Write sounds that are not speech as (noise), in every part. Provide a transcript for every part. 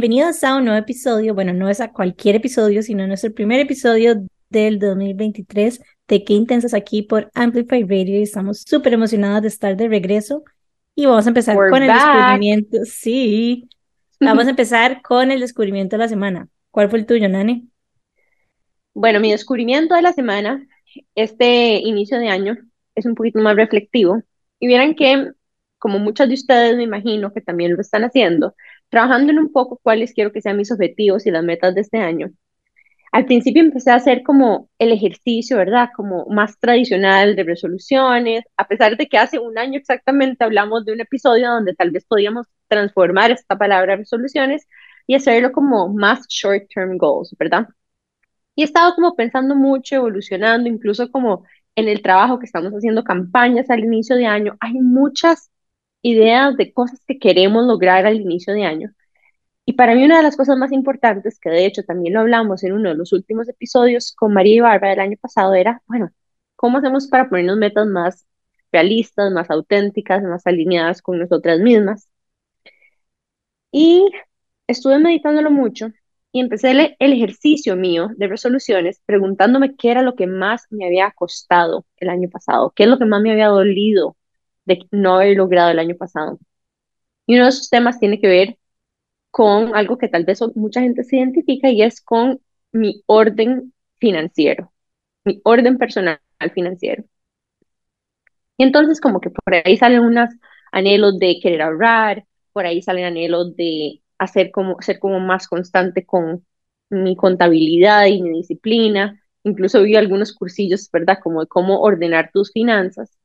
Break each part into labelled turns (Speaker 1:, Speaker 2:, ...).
Speaker 1: bienvenidos a un nuevo episodio. Bueno, no es a cualquier episodio, sino nuestro primer episodio del 2023 de Qué Intensas aquí por Amplify Radio y estamos súper emocionadas de estar de regreso y vamos a empezar con el descubrimiento. Sí, vamos a empezar con el descubrimiento de la semana. ¿Cuál fue el tuyo, Nani?
Speaker 2: Bueno, mi descubrimiento de la semana, este inicio de año, es un poquito más reflectivo. Y vieran que, como muchos de ustedes me imagino que también lo están haciendo, trabajando en un poco cuáles quiero que sean mis objetivos y las metas de este año. Al principio empecé a hacer como el ejercicio, ¿verdad? Como más tradicional de resoluciones, a pesar de que hace un año exactamente hablamos de un episodio donde tal vez podíamos transformar esta palabra resoluciones y hacerlo como más short-term goals, ¿verdad? Y he estado como pensando mucho, evolucionando, incluso como en el trabajo que estamos haciendo campañas al inicio de año, hay muchas ideas de cosas que queremos lograr al inicio de año. Y para mí una de las cosas más importantes, que de hecho también lo hablamos en uno de los últimos episodios con María y Bárbara del año pasado, era, bueno, ¿cómo hacemos para ponernos metas más realistas, más auténticas, más alineadas con nosotras mismas? Y estuve meditándolo mucho y empecé el, el, ejercicio mío de resoluciones preguntándome qué era lo que más me había costado el año pasado, qué es lo que más me había dolido de no haber logrado el año pasado. Y uno de esos temas tiene que ver con algo que tal vez mucha gente se identifica y es con mi orden financiero, mi orden personal financiero. Y entonces como que por ahí salen unos anhelos de querer ahorrar, por ahí salen anhelos de hacer como, ser como más constante con mi contabilidad y mi disciplina. Incluso vi algunos cursillos, ¿verdad? Como de cómo ordenar tus finanzas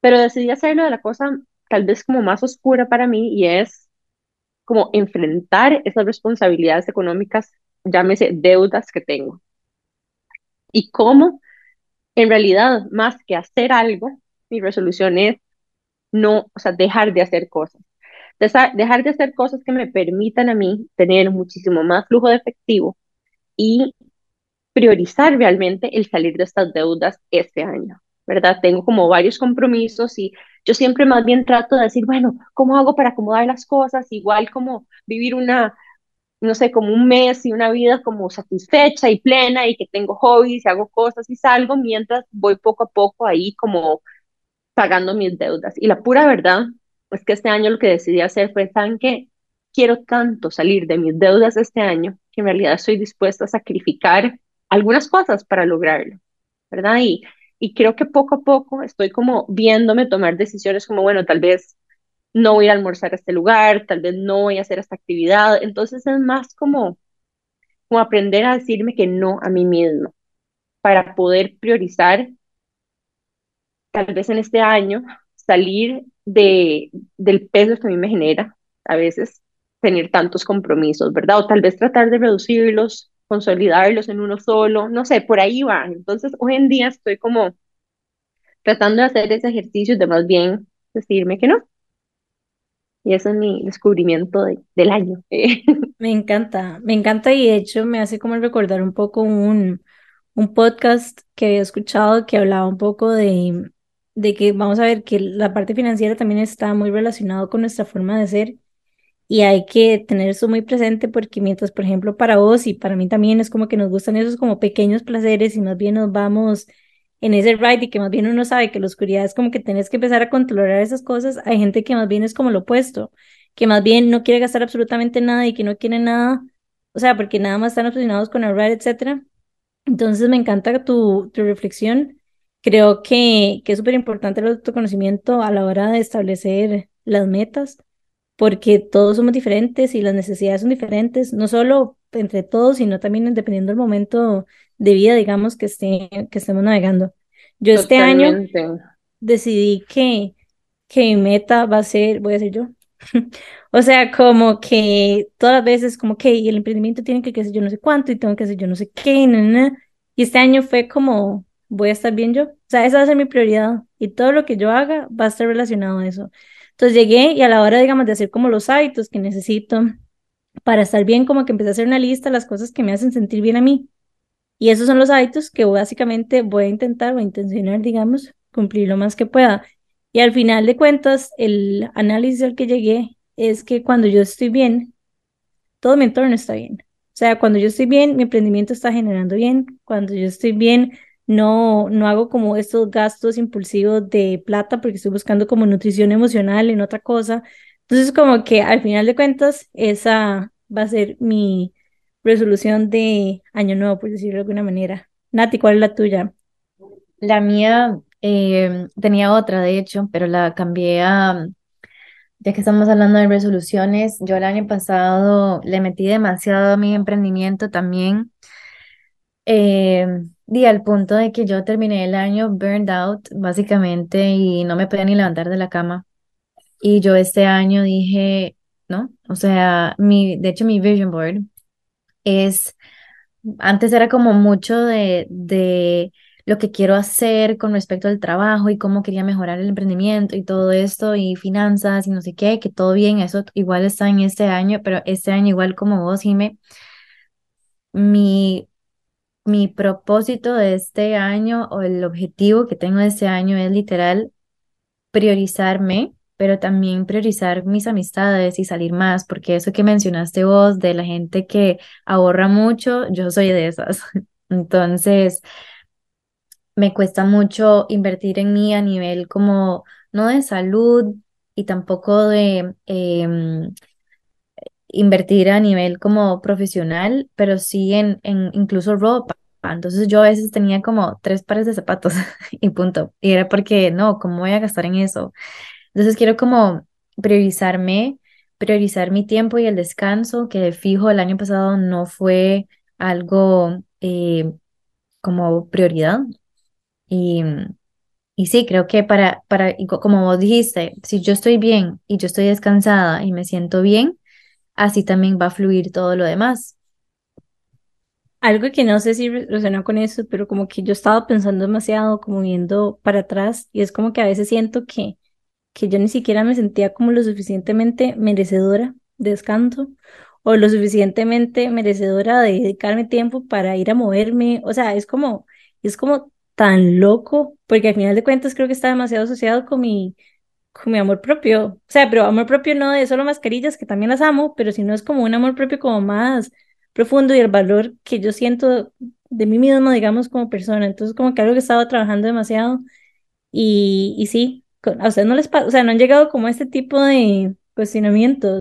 Speaker 2: pero decidí hacerlo de la cosa tal vez como más oscura para mí y es como enfrentar esas responsabilidades económicas, llámese deudas que tengo. Y cómo, en realidad, más que hacer algo, mi resolución es no, o sea, dejar de hacer cosas. Dejar de hacer cosas que me permitan a mí tener muchísimo más flujo de efectivo y priorizar realmente el salir de estas deudas este año. ¿Verdad? Tengo como varios compromisos y yo siempre más bien trato de decir, bueno, ¿cómo hago para acomodar las cosas? Igual como vivir una, no sé, como un mes y una vida como satisfecha y plena y que tengo hobbies y hago cosas y salgo mientras voy poco a poco ahí como pagando mis deudas. Y la pura verdad es que este año lo que decidí hacer fue tan que quiero tanto salir de mis deudas este año que en realidad estoy dispuesta a sacrificar algunas cosas para lograrlo, ¿verdad? Y y creo que poco a poco estoy como viéndome tomar decisiones como, bueno, tal vez no voy a almorzar a este lugar, tal vez no voy a hacer esta actividad. Entonces es más como, como aprender a decirme que no a mí mismo para poder priorizar, tal vez en este año, salir de, del peso que a mí me genera a veces tener tantos compromisos, ¿verdad? O tal vez tratar de reducirlos consolidarlos en uno solo, no sé, por ahí va. Entonces, hoy en día estoy como tratando de hacer ese ejercicio de más bien decirme que no. Y ese es mi descubrimiento del año. (laughs)
Speaker 1: Me encanta, me encanta y de hecho me hace como recordar un poco un, un podcast que había escuchado que hablaba un poco de, de que vamos a ver que la parte financiera también está muy relacionado con nuestra forma de ser y hay que tener eso muy presente porque mientras, por ejemplo, para vos y para mí también es como que nos gustan esos como pequeños placeres y más bien nos vamos en ese ride y que más bien uno sabe que la oscuridad es como que tenés que empezar a controlar esas cosas, hay gente que más bien es como lo opuesto, que más bien no quiere gastar absolutamente nada y que no quiere nada, o sea, porque nada más están obsesionados con el ride, etcétera. Entonces me encanta tu, tu reflexión. Creo que, que es súper importante el autoconocimiento a la hora de establecer las metas porque todos somos diferentes y las necesidades son diferentes, no solo entre todos, sino también dependiendo del momento de vida, digamos, que, esté, que estemos navegando. Yo este año decidí que, que mi meta va a ser, voy a ser yo. (laughs) o sea, como que todas las veces, como que el emprendimiento tiene que hacer yo no sé cuánto y tengo que hacer yo no sé qué, y este año fue como, voy a estar bien yo. O sea, esa va a ser mi prioridad y todo lo que yo haga va a estar relacionado a eso. Entonces llegué y a la hora, digamos, de hacer como los hábitos que necesito para estar bien, como que empecé a hacer una lista de las cosas que me hacen sentir bien a mí. Y esos son los hábitos que básicamente voy a intentar o intencionar, digamos, cumplir lo más que pueda. Y al final de cuentas, el análisis al que llegué es que cuando yo estoy bien, todo mi entorno está bien. O sea, cuando yo estoy bien, mi emprendimiento está generando bien. Cuando yo estoy bien, no, no hago como estos gastos impulsivos de plata porque estoy buscando como nutrición emocional en otra cosa. Entonces, como que al final de cuentas, esa va a ser mi resolución de año nuevo, por decirlo de alguna manera. Nati, ¿cuál es la tuya?
Speaker 3: La mía eh, tenía otra, de hecho, pero la cambié a, ya que estamos hablando de resoluciones, yo el año pasado le metí demasiado a mi emprendimiento también. Eh, y al punto de que yo terminé el año burned out, básicamente, y no me podía ni levantar de la cama. Y yo este año dije, ¿no? O sea, mi, de hecho, mi vision board es, antes era como mucho de, de lo que quiero hacer con respecto al trabajo y cómo quería mejorar el emprendimiento y todo esto y finanzas y no sé qué, que todo bien, eso igual está en este año, pero este año igual como vos, Jime, mi, mi propósito de este año o el objetivo que tengo de este año es literal priorizarme pero también priorizar mis amistades y salir más, porque eso que mencionaste vos de la gente que ahorra mucho, yo soy de esas. (laughs) Entonces, me cuesta mucho invertir en mí a nivel como, no de salud y tampoco de em, invertir a nivel como profesional, pero sí en, en incluso ropa. Entonces yo a veces tenía como tres pares de zapatos (laughs) y punto. Y era porque, no, ¿cómo voy a gastar en eso? Entonces quiero como priorizarme, priorizar mi tiempo y el descanso, que fijo el año pasado no fue algo eh, como prioridad. Y, y sí, creo que para, para, como vos dijiste, si yo estoy bien y yo estoy descansada y me siento bien, así también va a fluir todo lo demás.
Speaker 1: Algo que no sé si resuena con eso, pero como que yo estaba pensando demasiado, como viendo para atrás, y es como que a veces siento que que yo ni siquiera me sentía como lo suficientemente merecedora de descanso o lo suficientemente merecedora de dedicarme tiempo para ir a moverme. O sea, es como, es como tan loco, porque al final de cuentas creo que está demasiado asociado con mi, con mi amor propio. O sea, pero amor propio no de solo mascarillas, que también las amo, pero si no es como un amor propio como más profundo y el valor que yo siento de mí mismo, digamos, como persona. Entonces, como que algo que estaba trabajando demasiado. Y, y sí, a ustedes no les pasa, o sea, no han llegado como a este tipo de cuestionamientos.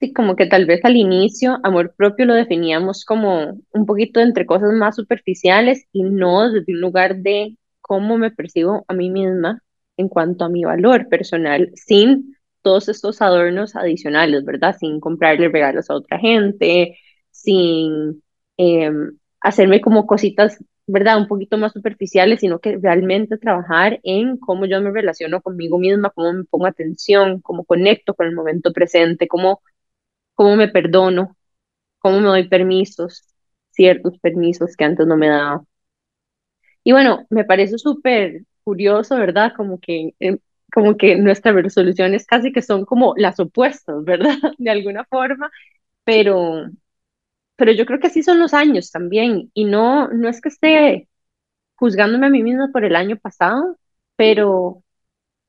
Speaker 2: Sí, como que tal vez al inicio amor propio lo definíamos como un poquito entre cosas más superficiales y no desde un lugar de cómo me percibo a mí misma en cuanto a mi valor personal, sin todos estos adornos adicionales, ¿verdad? Sin comprarle regalos a otra gente, sin em, hacerme como cositas ¿verdad? Un poquito más superficiales, sino que realmente trabajar en cómo yo me relaciono conmigo misma, cómo me pongo atención, cómo conecto con el momento presente, cómo, cómo me perdono, cómo me doy permisos, ciertos permisos que antes no me daba. Y bueno, me parece súper curioso, ¿verdad? Como que, eh, como que nuestras resoluciones casi que son como las opuestas, ¿verdad? (laughs) De alguna forma, pero, pero yo creo que así son los años también, y no, no es que esté juzgándome a mí misma por el año pasado, pero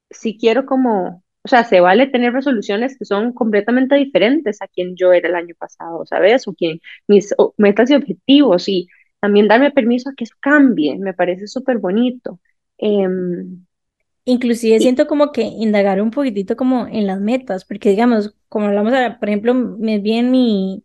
Speaker 2: sí quiero como, o sea, se vale tener resoluciones que son completamente diferentes a quien yo era el año pasado, ¿sabes? O quien mis metas y objetivos, y también darme permiso a que eso cambie, me parece súper bonito. Em,
Speaker 1: Inclusive siento como que indagar un poquitito como en las metas, porque digamos, como hablamos ahora, por ejemplo, me bien mi,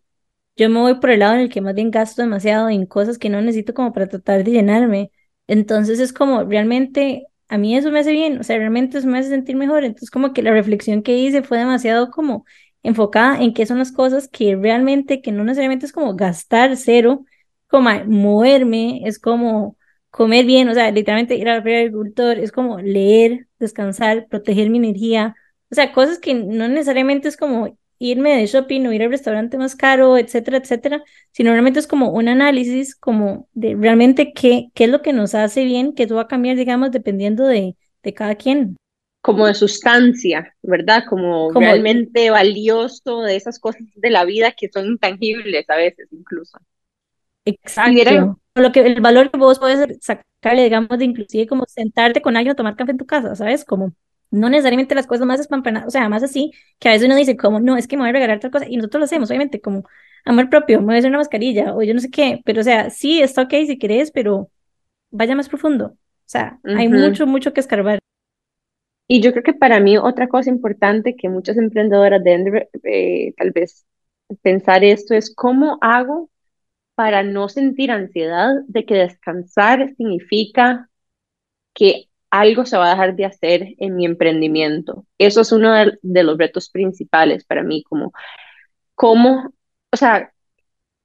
Speaker 1: yo me voy por el lado en el que más bien gasto demasiado en cosas que no necesito como para tratar de llenarme. Entonces es como realmente a mí eso me hace bien, o sea, realmente eso me hace sentir mejor. Entonces como que la reflexión que hice fue demasiado como enfocada en qué son las cosas que realmente, que no necesariamente es como gastar cero, como moverme, es como comer bien, o sea, literalmente ir al agricultor, es como leer, descansar, proteger mi energía, o sea, cosas que no necesariamente es como irme de shopping o ir al restaurante más caro, etcétera, etcétera, sino realmente es como un análisis como de realmente qué, qué es lo que nos hace bien, que eso va a cambiar, digamos, dependiendo de, de cada quien.
Speaker 2: Como de sustancia, ¿verdad? Como, realmente valioso de esas cosas de la vida que son intangibles a veces incluso.
Speaker 1: Exacto. Lo que, el valor que vos puedes sacarle, digamos, de inclusive como sentarte con alguien a tomar café en tu casa, ¿sabes? Como no necesariamente las cosas más espampanadas, o sea, más así, que a veces uno dice, como, no, es que me voy a regalar otra cosa, y nosotros lo hacemos, obviamente, como amor propio, me voy a hacer una mascarilla, o yo no sé qué, pero o sea, sí, está ok si querés, pero vaya más profundo, o sea, hay mucho, mucho que escarbar.
Speaker 2: Y yo creo que para mí otra cosa importante que muchas emprendedoras deben eh, tal vez pensar esto es cómo hago para no sentir ansiedad de que descansar significa que algo se va a dejar de hacer en mi emprendimiento. Eso es uno de, los retos principales para mí, como cómo, o sea,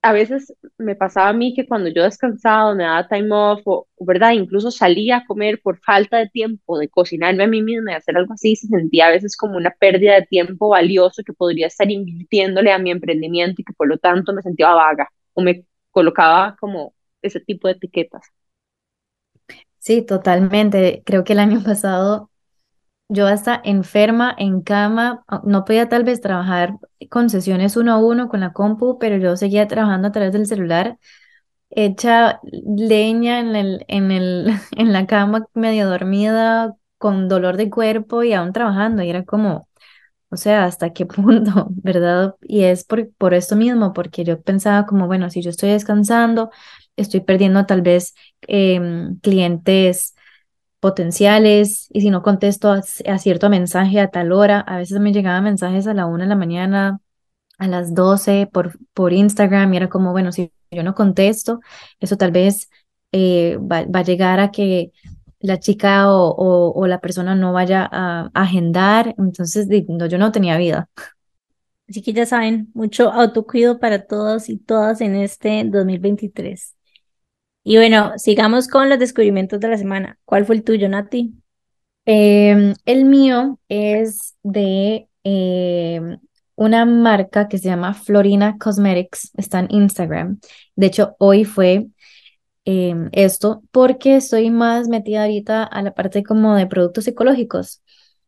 Speaker 2: a veces me pasaba a mí que cuando yo descansaba, me daba time off, o, ¿verdad? Incluso salía a comer por falta de tiempo, de cocinarme a mí misma y hacer algo así, se sentía a veces como una pérdida de tiempo valioso que podría estar invirtiéndole a mi emprendimiento y que por lo tanto me sentía vaga o me colocaba como ese tipo de etiquetas.
Speaker 3: Sí, totalmente. Creo que el año (laughs) pasado yo hasta enferma, en cama, ah, no podía tal vez trabajar con sesiones uno a uno con la compu, pero yo seguía trabajando a través del celular, hecha leña en el, en el, (laughs) en la cama, medio dormida, con dolor de cuerpo y aún trabajando. Y era como, o sea, ¿hasta qué (laughs) punto, verdad? Y es por, por esto mismo, porque yo pensaba como, bueno, si yo estoy descansando, estoy perdiendo tal vez em, clientes potenciales y si no contesto a, cierto mensaje a tal hora, a veces me llegaban mensajes a la una de la mañana, a las 12 por, por Instagram y era como, bueno, si yo no contesto, eso tal vez eh, va, a llegar a que la chica o, o, la persona no vaya a, agendar, entonces no, yo no tenía vida.
Speaker 1: Así que ya saben, mucho autocuido para todos y todas en este 2023. Y bueno, sigamos con los descubrimientos de la semana. ¿Cuál fue el tuyo, Nati?
Speaker 3: Em, el mío es de em, una marca que se llama Florina Cosmetics, está en Instagram. De hecho, hoy fue em, esto porque estoy más metida ahorita a la parte como de productos ecológicos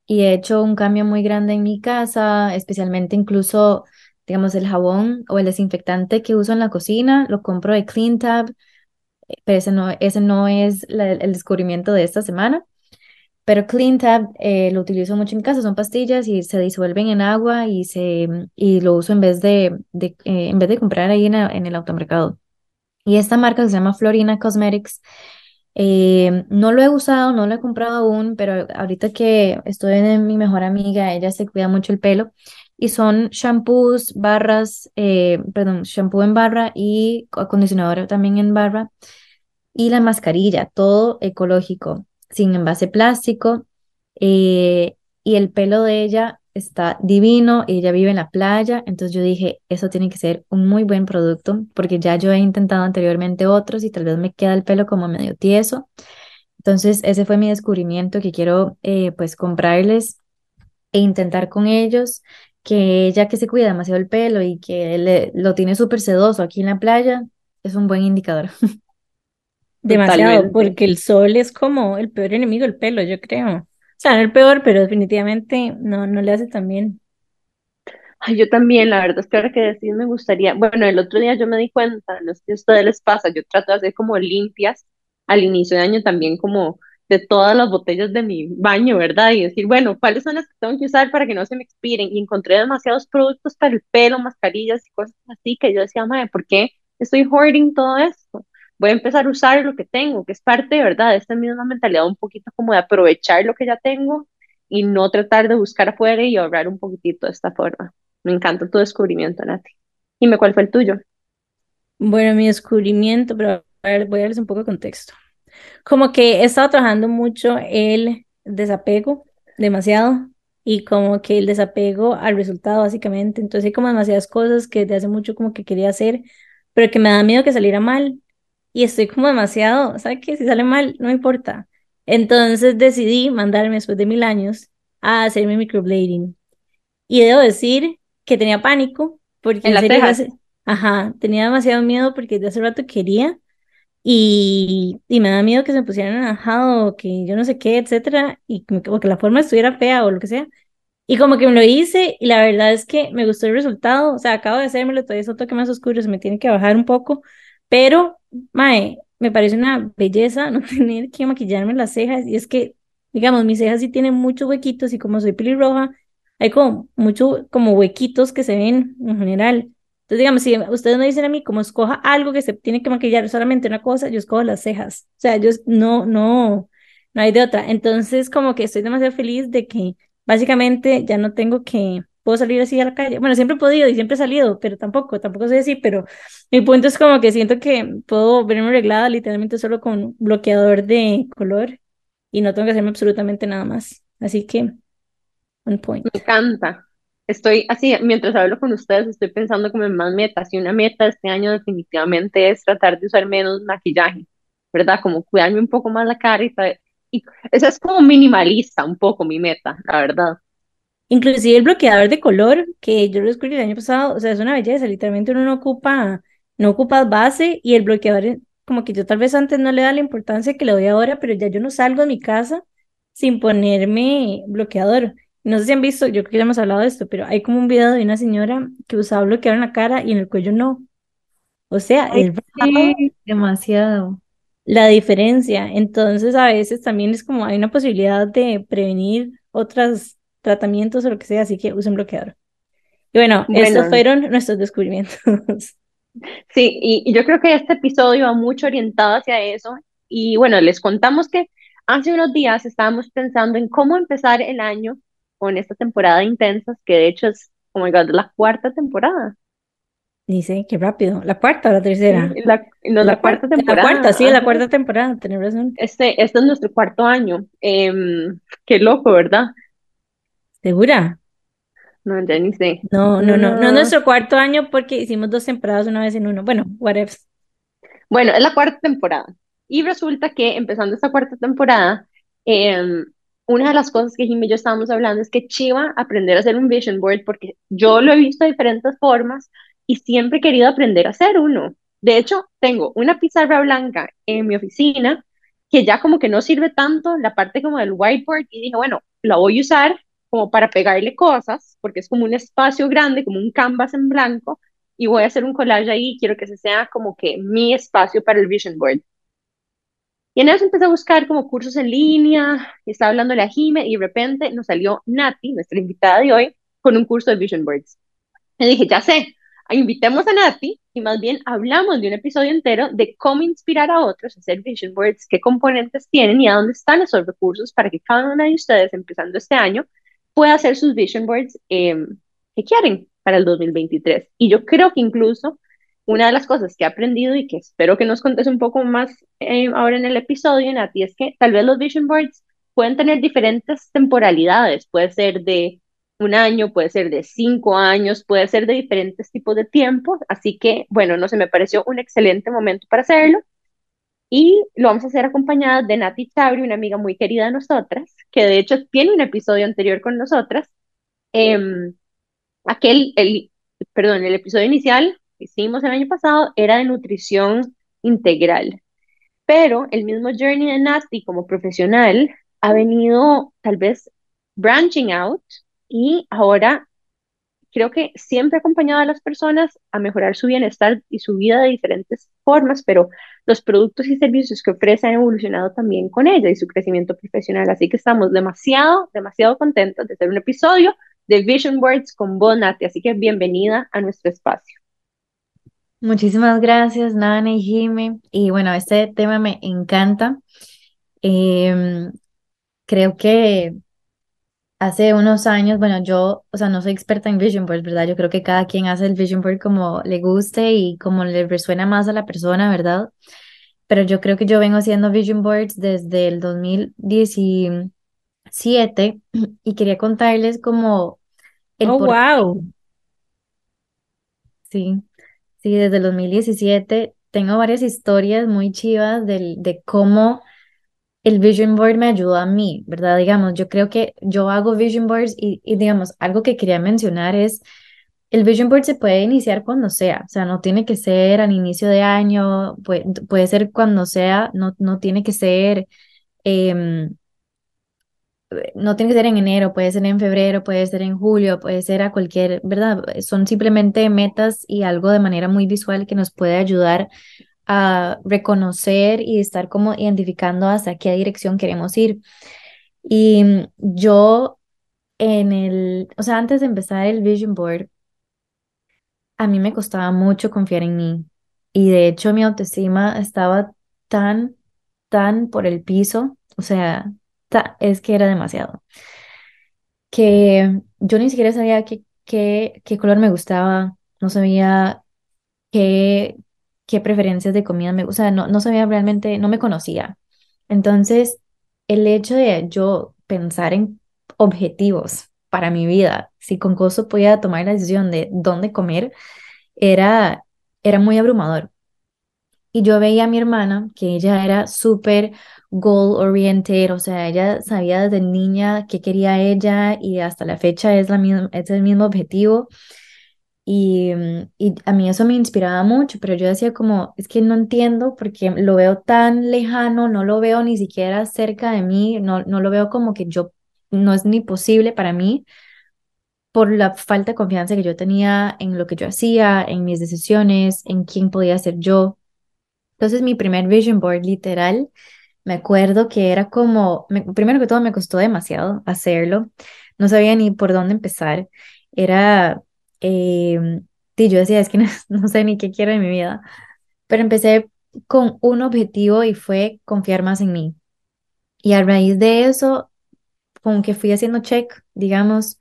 Speaker 3: y he hecho un cambio muy grande en mi casa, especialmente incluso, digamos, el jabón o el desinfectante que uso en la cocina, lo compro de CleanTab pero ese no, ese no es el descubrimiento de esta semana. Pero CleanTab eh, lo utilizo mucho en casa, son pastillas y se disuelven en agua y, se, y lo uso en vez de, de eh, en vez de comprar ahí en, en, el automercado. Y esta marca se llama Florina Cosmetics. Eh, no lo he usado, no lo he comprado aún, pero ahorita que estoy en mi mejor amiga, ella se cuida mucho el pelo y son shampoos, barras, perdón, shampoo en barra y acondicionador también en barra y la mascarilla, todo ecológico, sin envase plástico. Eh, y el pelo de ella está divino, ella vive en la playa, entonces yo dije, eso tiene que ser un muy buen producto, porque ya yo he intentado anteriormente otros y tal vez me queda el pelo como medio tieso. Entonces ese fue mi descubrimiento que quiero eh, pues comprarles e intentar con ellos, que ella que se cuida demasiado el pelo y que le, lo tiene súper sedoso aquí en la playa, es un buen indicador. (laughs)
Speaker 1: Demasiado, porque el sol es como el peor enemigo del pelo, yo creo. Sea, no el peor, pero definitivamente no, no le hace tan bien.
Speaker 2: Ay, yo también, la verdad es que ahora que decís me gustaría, bueno, el otro día yo me di cuenta, no sé si a ustedes les pasa, yo trato de hacer como limpias al inicio de año también como de todas las botellas de mi baño, ¿verdad? Y decir, bueno, ¿cuáles son las que tengo que usar para que no se me expiren? Y encontré demasiados productos para el pelo, mascarillas y cosas así que yo decía, madre, ¿por qué estoy hoarding todo esto? Voy a empezar a usar lo que tengo, que es parte, ¿verdad?, de esta misma mentalidad un poquito como de aprovechar lo que ya tengo y no tratar de buscar afuera y ahorrar un poquitito de esta forma. Me encanta tu descubrimiento, Nati. Dime cuál fue el tuyo.
Speaker 1: Bueno, mi descubrimiento, pero voy a darles un poco de contexto. Como que he estado trabajando mucho el desapego, demasiado, y como que el desapego al resultado, básicamente. Entonces hay como demasiadas cosas que desde hace mucho como que quería hacer, pero que me da miedo que saliera mal y estoy como demasiado, ¿sabes qué? Si sale mal, no importa. Entonces decidí mandarme después de mil años a hacerme microblading. Y debo decir que tenía pánico, porque
Speaker 2: en, las
Speaker 1: ajá, tenía demasiado miedo porque de hace rato quería y, y me da miedo que se me pusieran enojado o que yo no sé qué, etcétera, y o que la forma estuviera fea o lo que sea. Y como que me lo hice y la verdad es que me gustó el resultado, o sea, acabo de hacérmelo, todavía es otro toque más oscuro, se me tiene que bajar un poco, pero, mae, me parece una belleza (laughs) no tener que maquillarme las cejas y es que Digamos, mis cejas sí tienen muchos huequitos y como soy pelirroja, hay como muchos como huequitos que se ven en general. Entonces, digamos, si ustedes me dicen a mí como escoja algo que se tiene que maquillar solamente una cosa, yo escojo las cejas. O sea, yo no, no, no hay de otra. Entonces, como que estoy demasiado feliz de que básicamente ya no tengo que, puedo salir así a la calle. Bueno, siempre he podido y siempre he salido, pero tampoco, tampoco soy así, pero mi punto es como que siento que puedo verme arreglada literalmente solo con bloqueador de color y no tengo que hacerme absolutamente nada más. Así que, un point.
Speaker 2: Me encanta. Estoy así, mientras hablo con ustedes, estoy pensando como en más metas. Y una meta este año definitivamente es tratar de usar menos maquillaje, ¿verdad? Como cuidarme un poco más la cara y, y esa es como minimalista un poco mi meta, la verdad.
Speaker 1: Inclusive el bloqueador de color, que yo lo descubrí el año pasado, o sea, es una belleza, literalmente uno no ocupa, no ocupa base y el bloqueador, como que yo tal vez antes no le da la importancia que le doy ahora, pero ya yo no salgo de mi casa sin ponerme bloqueador. No sé si han visto, yo creo que ya hemos hablado de esto, pero hay como un video de una señora que usaba bloqueador en la cara y en el cuello no. O sea, es
Speaker 3: demasiado
Speaker 1: la diferencia. Entonces, a veces también es como hay una posibilidad de prevenir otros tratamientos o lo que sea, así que usen bloqueador. Y bueno, estos fueron nuestros descubrimientos. (laughs)
Speaker 2: Sí, y, yo creo que este episodio va mucho orientado hacia eso. Y bueno, les contamos que hace unos días estábamos pensando en cómo empezar el año con esta temporada intensas, que de hecho es, oh my God, la cuarta temporada.
Speaker 1: Dice, qué rápido. ¿La cuarta o la tercera?
Speaker 2: la, no, la, cuarta, temporada.
Speaker 1: La cuarta, sí, la cuarta temporada, tenés razón.
Speaker 2: Este, este es nuestro cuarto año. Em, qué loco, ¿verdad?
Speaker 1: ¿Segura?
Speaker 2: No, ya ni sé.
Speaker 1: No, no, no, no, es nuestro cuarto año porque hicimos dos temporadas una vez en uno. Bueno, whatever.
Speaker 2: Bueno, es la cuarta temporada. Y resulta que empezando esta cuarta temporada, eh, una de las cosas que Jimmy y yo estábamos hablando es que chiva aprender a hacer un vision board porque yo lo he visto de diferentes formas y siempre he querido aprender a hacer uno. De hecho, tengo una pizarra blanca en mi oficina que ya como que no sirve tanto la parte como del whiteboard y dije, bueno, la voy a usar como para pegarle cosas porque es como un espacio grande, como un canvas en blanco y voy a hacer un collage ahí, quiero que ese sea como que mi espacio para el vision board. Y en eso empecé a buscar como cursos en línea, estaba hablando a Jime y de repente nos salió Nati, nuestra invitada de hoy, con un curso de Vision Boards. Y dije, ya sé, invitemos a Nati y más bien hablamos de un episodio entero de cómo inspirar a otros a hacer Vision Boards, qué componentes tienen y a dónde están esos recursos para que cada una de ustedes, empezando este año, pueda hacer sus Vision Boards em, que quieren para el 2023. Y yo creo que incluso una de las cosas que he aprendido y que espero que nos contes un poco más eh, ahora en el episodio, Nati, es que tal vez los vision boards pueden tener diferentes temporalidades. Puede ser de un año, puede ser de cinco años, puede ser de diferentes tipos de tiempo. Así que, bueno, no sé, me pareció un excelente momento para hacerlo. Y lo vamos a hacer acompañada de Nati Chabri, una amiga muy querida de nosotras, que de hecho tiene un episodio anterior con nosotras. Em, aquel, el, perdón, el episodio inicial hicimos el año pasado era de nutrición integral. Pero el mismo journey de Nati como profesional ha venido tal vez branching out y ahora creo que siempre ha acompañado a las personas a mejorar su bienestar y su vida de diferentes formas, pero los productos y servicios que ofrece han evolucionado también con ella y su crecimiento profesional. Así que estamos demasiado, demasiado contentos de hacer un episodio de Vision Words con vos, Nati. Así que bienvenida a nuestro espacio.
Speaker 3: Muchísimas gracias, Nana y Jime. Y bueno, este tema me encanta. Em, creo que hace unos años, bueno, yo, o sea, no soy experta en vision boards, ¿verdad? Yo creo que cada quien hace el vision board como le guste y como le resuena más a la persona, ¿verdad? Pero yo creo que yo vengo haciendo vision boards desde el 2017 (clears throat) y quería contarles como
Speaker 1: el Oh, wow.
Speaker 3: Sí. Sí, desde el 2017 tengo varias historias muy chivas de, de cómo el Vision Board me ayudó a mí, ¿verdad? Digamos, yo creo que yo hago Vision Boards y, digamos, algo que quería mencionar es, el Vision Board se puede iniciar cuando sea, o sea, no tiene que ser al inicio de año, puede, puede ser cuando sea, no, no tiene que ser eh, no tiene que ser en enero, puede ser en febrero, puede ser en julio, puede ser a cualquier, ¿verdad? Son simplemente metas y algo de manera muy visual que nos puede ayudar a reconocer y estar como identificando hacia qué dirección queremos ir. Y yo en el, o sea, antes de empezar el vision board, a mí me costaba mucho confiar en mí. Y de hecho mi autoestima estaba tan, tan por el piso, o sea, es que era demasiado. Que yo ni siquiera sabía qué, qué, qué color me gustaba, no sabía qué, qué preferencias de comida me, o no, no sabía realmente, no me conocía. Entonces, el hecho de yo pensar en objetivos para mi vida, si con gozo podía tomar la decisión de dónde comer, era, era muy abrumador. Y yo veía a mi hermana, que ella era súper goal oriented, o sea, ella sabía desde niña qué quería ella y hasta la fecha es, la misma, es el mismo objetivo. Y, y, a mí eso me inspiraba mucho, pero yo decía como, es que no entiendo porque lo veo tan lejano, no lo veo ni siquiera cerca de mí, no, no lo veo como que yo, no es ni posible para mí por la falta de confianza que yo tenía en lo que yo hacía, en mis decisiones, en quién podía ser yo. Entonces mi primer vision board literal, me acuerdo que era como, primero que todo me costó demasiado hacerlo, no sabía ni por dónde empezar, era, eh, yo decía, es que (laughs) no, sé ni qué quiero en mi vida, pero empecé con un objetivo y fue confiar más en mí. Y a raíz de eso, como que fui haciendo check, digamos,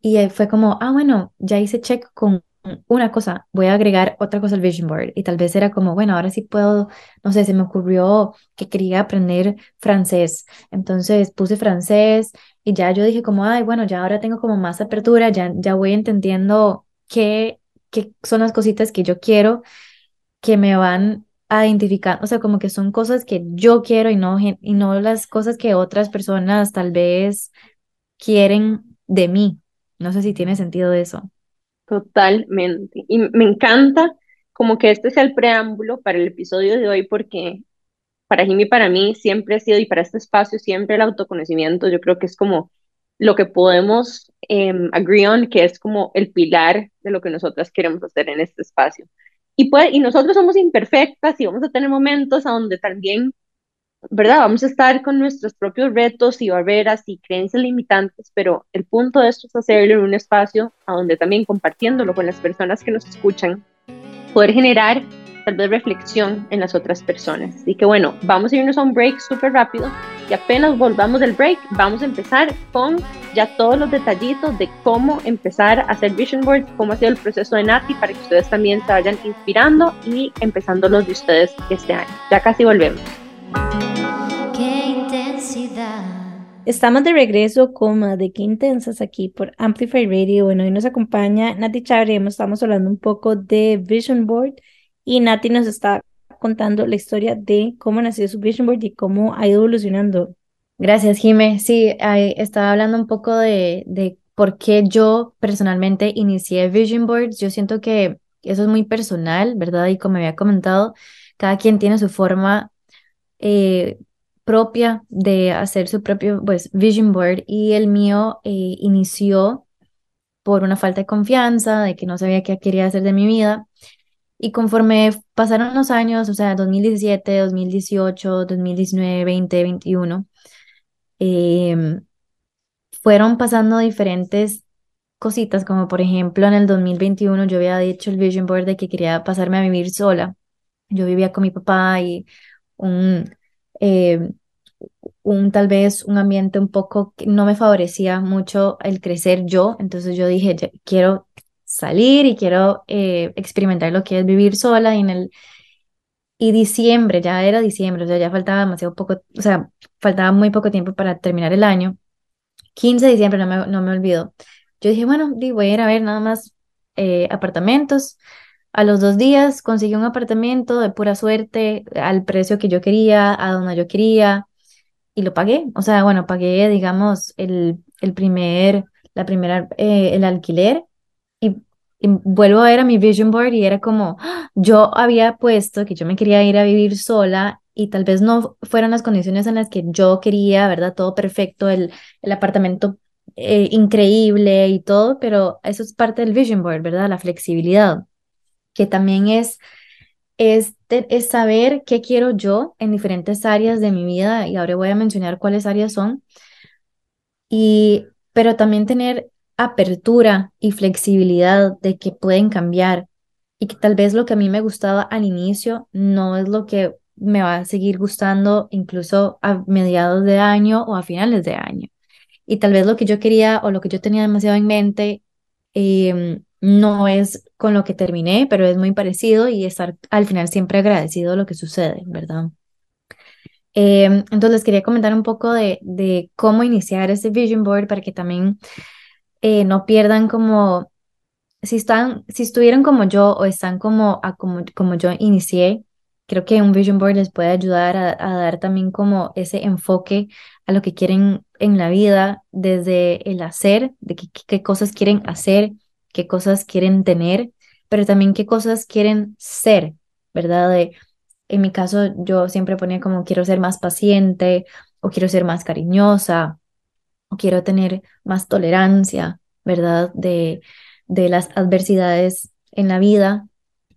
Speaker 3: y fue como, ah, bueno, ya hice check con una cosa, voy a agregar otra cosa al vision board. Y tal vez era como, bueno, ahora sí puedo, no sé, se me ocurrió que quería aprender francés. Entonces puse francés y ya yo dije como, ay, bueno, ya ahora tengo como más apertura, ya, ya voy entendiendo qué, qué son las cositas que yo quiero que me van a identificar, o sea, como que son cosas que yo quiero y no, y no las cosas que otras personas tal vez quieren de mí. No sé si tiene sentido eso.
Speaker 2: Totalmente. Y me encanta como que este sea el preámbulo para el episodio de hoy porque para Jimmy y para mí siempre ha sido y para este espacio siempre el autoconocimiento yo creo que es como lo que podemos um, agree on que es como el pilar de lo que nosotras queremos hacer en este espacio. Y, y nosotros somos imperfectas y vamos a tener momentos a donde también ¿verdad? Vamos a estar con nuestros propios retos y barreras y creencias limitantes, pero el punto de esto es hacerlo en un espacio a donde también compartiéndolo con las personas que nos escuchan, poder generar tal vez reflexión en las otras personas. Así que bueno, vamos a irnos a un break súper rápido y apenas volvamos del break, vamos a empezar con ya todos los detallitos de cómo empezar a hacer vision boards, cómo ha sido el proceso de Nati para que ustedes también se vayan inspirando y empezando los de ustedes este año. Ya casi volvemos.
Speaker 1: Qué intensidad. Estamos de regreso con de Qué Intensas aquí por Amplify Radio. Bueno, hoy nos acompaña Nati Chabre. Estamos hablando un poco de Vision Board y Nati nos está contando la historia de cómo nació su Vision Board y cómo ha ido evolucionando.
Speaker 3: Gracias, Jime. Sí, estaba hablando un poco de, de por qué yo personalmente inicié Vision Boards. Yo siento que eso es muy personal, ¿verdad? Y como había comentado, cada quien tiene su forma eh, propia de hacer su propio pues, vision board y el mío eh, inició por una falta de confianza, de que no sabía qué quería hacer de mi vida. Y conforme pasaron los años, o sea, 2017, 2018, 2019, 20, 21, fueron pasando diferentes cositas, como por ejemplo en el 2021 yo había dicho el vision board de que quería pasarme a vivir sola. Yo vivía con mi papá y un, eh, un tal vez un ambiente un poco que no me favorecía mucho el crecer yo, entonces yo dije, quiero salir y quiero eh, experimentar lo que es vivir sola y en el y diciembre, ya era diciembre, o sea, ya faltaba demasiado poco, o sea, faltaba muy poco tiempo para terminar el año. 15 de diciembre, no me, no me olvido. Yo dije, bueno, voy a ir a ver nada más eh, apartamentos a los dos días conseguí un apartamento de pura suerte, al precio que yo quería, a donde yo quería, y lo pagué. O sea, bueno, pagué, digamos, el, el primer, la primera, eh, el alquiler, y, vuelvo a ver a mi vision board y era como, ¡ah! yo había puesto que yo me quería ir a vivir sola y tal vez no fueran las condiciones en las que yo quería, ¿verdad? Todo perfecto, el, el apartamento eh, increíble y todo, pero eso es parte del vision board, ¿verdad? La flexibilidad que también es, es, saber qué quiero yo en diferentes áreas de mi vida y ahora voy a mencionar cuáles áreas son, y, pero también tener apertura y flexibilidad de que pueden cambiar y que tal vez lo que a mí me gustaba al inicio no es lo que me va a seguir gustando incluso a mediados de año o a finales de año. Y tal vez lo que yo quería o lo que yo tenía demasiado en mente em, no es con lo que terminé, pero es muy parecido y estar al final siempre agradecido de lo que sucede, ¿verdad? Em, entonces les quería comentar un poco de, de, cómo iniciar este vision board para que también eh, no pierdan como, si están, si estuvieron como yo o están como, a, como, como yo inicié, creo que un vision board les puede ayudar a, dar también como ese enfoque a lo que quieren en la vida, desde el hacer, de qué cosas quieren hacer, qué cosas quieren tener, pero también qué cosas quieren ser, ¿verdad? De, en mi caso, yo siempre ponía como quiero ser más paciente o quiero ser más cariñosa o quiero tener más tolerancia, ¿verdad? De, de las adversidades en la vida.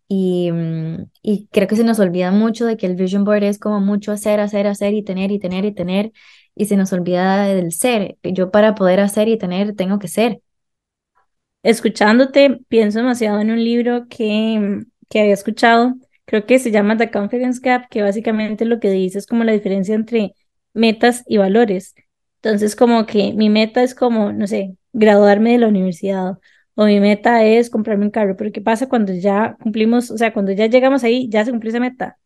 Speaker 3: Y, mm, y creo que se nos olvida mucho de que el vision board es como mucho hacer, hacer, hacer y tener y tener y tener. Y se nos olvida del ser. Yo para poder hacer y tener tengo que ser.
Speaker 1: Escuchándote, pienso demasiado en un libro que, que había escuchado creo que se llama The Confidence Gap, que básicamente lo que dice es como la diferencia entre metas y valores. Entonces, como que mi meta es como, no sé, graduarme de la universidad o mi meta es comprarme un carro, pero ¿qué pasa cuando ya cumplimos, o sea, cuando ya llegamos ahí, ya se cumplió esa meta?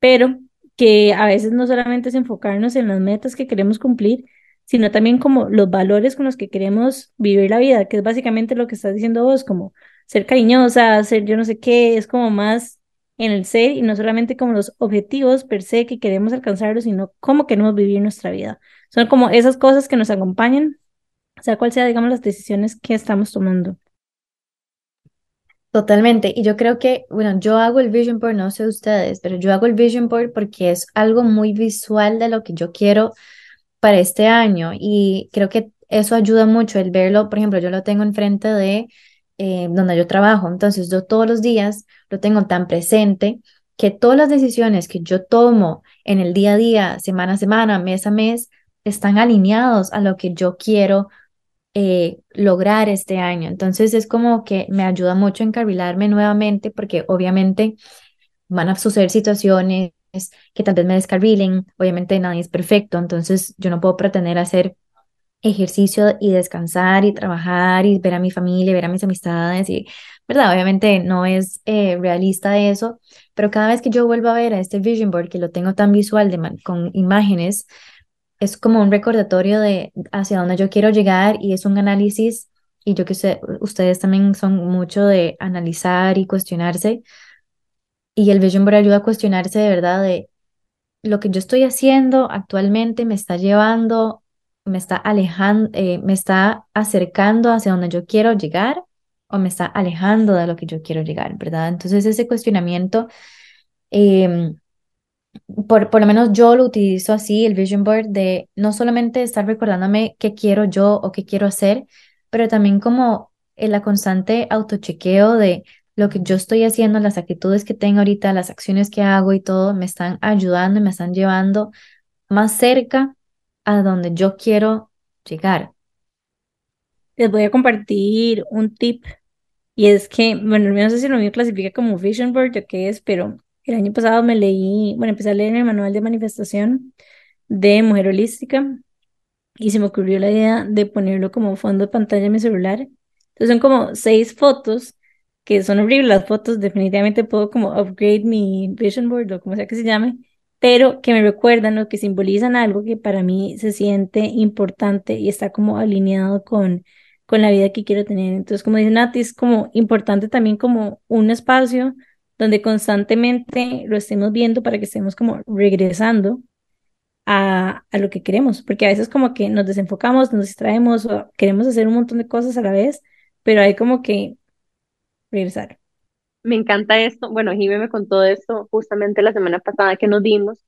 Speaker 1: Pero que a veces no solamente es enfocarnos en las metas que queremos cumplir, sino también como los valores con los que queremos vivir la vida, que es básicamente lo que estás diciendo vos, como ser cariñosa, ser yo no sé qué, es como más en el ser y no solamente como los objetivos per se que queremos alcanzarlos, sino cómo queremos vivir nuestra vida. Son como esas cosas que nos acompañan, sea cual sea, digamos, las decisiones que estamos tomando.
Speaker 3: Totalmente. Y yo creo que, bueno, yo hago el vision board, no sé ustedes, pero yo hago el vision board porque es algo muy visual de lo que yo quiero para este año. Y creo que eso ayuda mucho el verlo. Por ejemplo, yo lo tengo enfrente de eh, donde yo trabajo. Entonces, yo todos los días lo tengo tan presente que todas las decisiones que yo tomo en el día a día, semana a semana, mes a mes, están alineados a lo que yo quiero eh, lograr este año. Entonces, es como que me ayuda mucho a encarrilarme nuevamente porque obviamente van a suceder situaciones que tal vez me descarrilen. Obviamente nadie es perfecto, entonces yo no puedo pretender hacer ejercicio y descansar y trabajar y ver a mi familia, ver a mis amistades y, ¿verdad? Obviamente no es eh, realista eso, pero cada vez que yo vuelvo a ver a este vision board que lo tengo tan visual de con imágenes, es como un recordatorio de hacia dónde yo quiero llegar y es un análisis y yo que sé, ustedes también son mucho de analizar y cuestionarse y el vision board ayuda a cuestionarse de verdad de lo que yo estoy haciendo actualmente me está llevando me está alejando, eh, me está acercando hacia donde yo quiero llegar o me está alejando de lo que yo quiero llegar, ¿verdad? Entonces ese cuestionamiento, em, por, por lo menos yo lo utilizo así, el vision board, de no solamente estar recordándome qué quiero yo o qué quiero hacer, pero también como en la constante autochequeo de lo que yo estoy haciendo, las actitudes que tengo ahorita, las acciones que hago y todo, me están ayudando y me están llevando más cerca a donde yo quiero llegar.
Speaker 1: Les voy a compartir un tip y es que, bueno, no sé si lo mío clasifica como vision board o qué es, pero el año pasado me leí, bueno, empecé a leer el manual de manifestación de Mujer Holística y se me ocurrió la idea de ponerlo como fondo de pantalla en mi celular. Entonces son como seis fotos que son horribles las fotos, definitivamente puedo como upgrade mi vision board o como sea que se llame, pero que me recuerdan o que simbolizan algo que para mí se siente importante y está como alineado con, con la vida que quiero tener. Entonces, como dice Nati, es como importante también como un espacio donde constantemente lo estemos viendo para que estemos como regresando a, a lo que queremos, porque a veces como que nos desenfocamos, nos distraemos o queremos hacer un montón de cosas a la vez, pero hay como que regresar
Speaker 2: me encanta esto. Bueno, Jimé me contó esto justamente la semana pasada que nos vimos.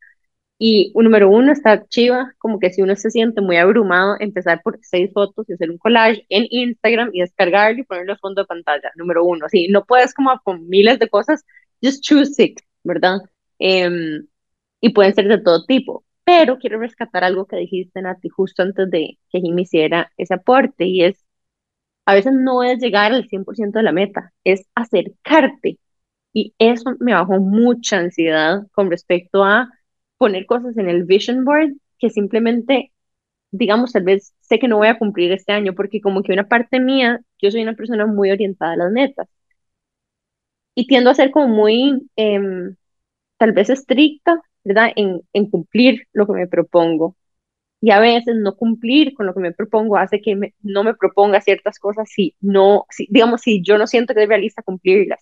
Speaker 2: Y número uno está chiva, como que si uno se siente muy abrumado, empezar por seis fotos y hacer un collage en Instagram y descargarlo y ponerlo a fondo de pantalla. Número uno, sí, no puedes como con miles de cosas, just choose six, ¿verdad? Em, y pueden ser de todo tipo. Pero quiero rescatar algo que dijiste, Nati, justo antes de que Jimmy hiciera ese aporte, y es, a veces no es llegar al 100% de la meta, es acercarte. Y eso me bajó mucha ansiedad con respecto a poner cosas en el vision board que simplemente, digamos, tal vez sé que no voy a cumplir este año, porque como que una parte mía, yo soy una persona muy orientada a las metas. Y tiendo a ser como muy, em, tal vez estricta, ¿verdad? En cumplir lo que me propongo. Y a veces no cumplir con lo que me propongo hace que no me proponga ciertas cosas si no, si, digamos, si yo no siento que es realista cumplirlas.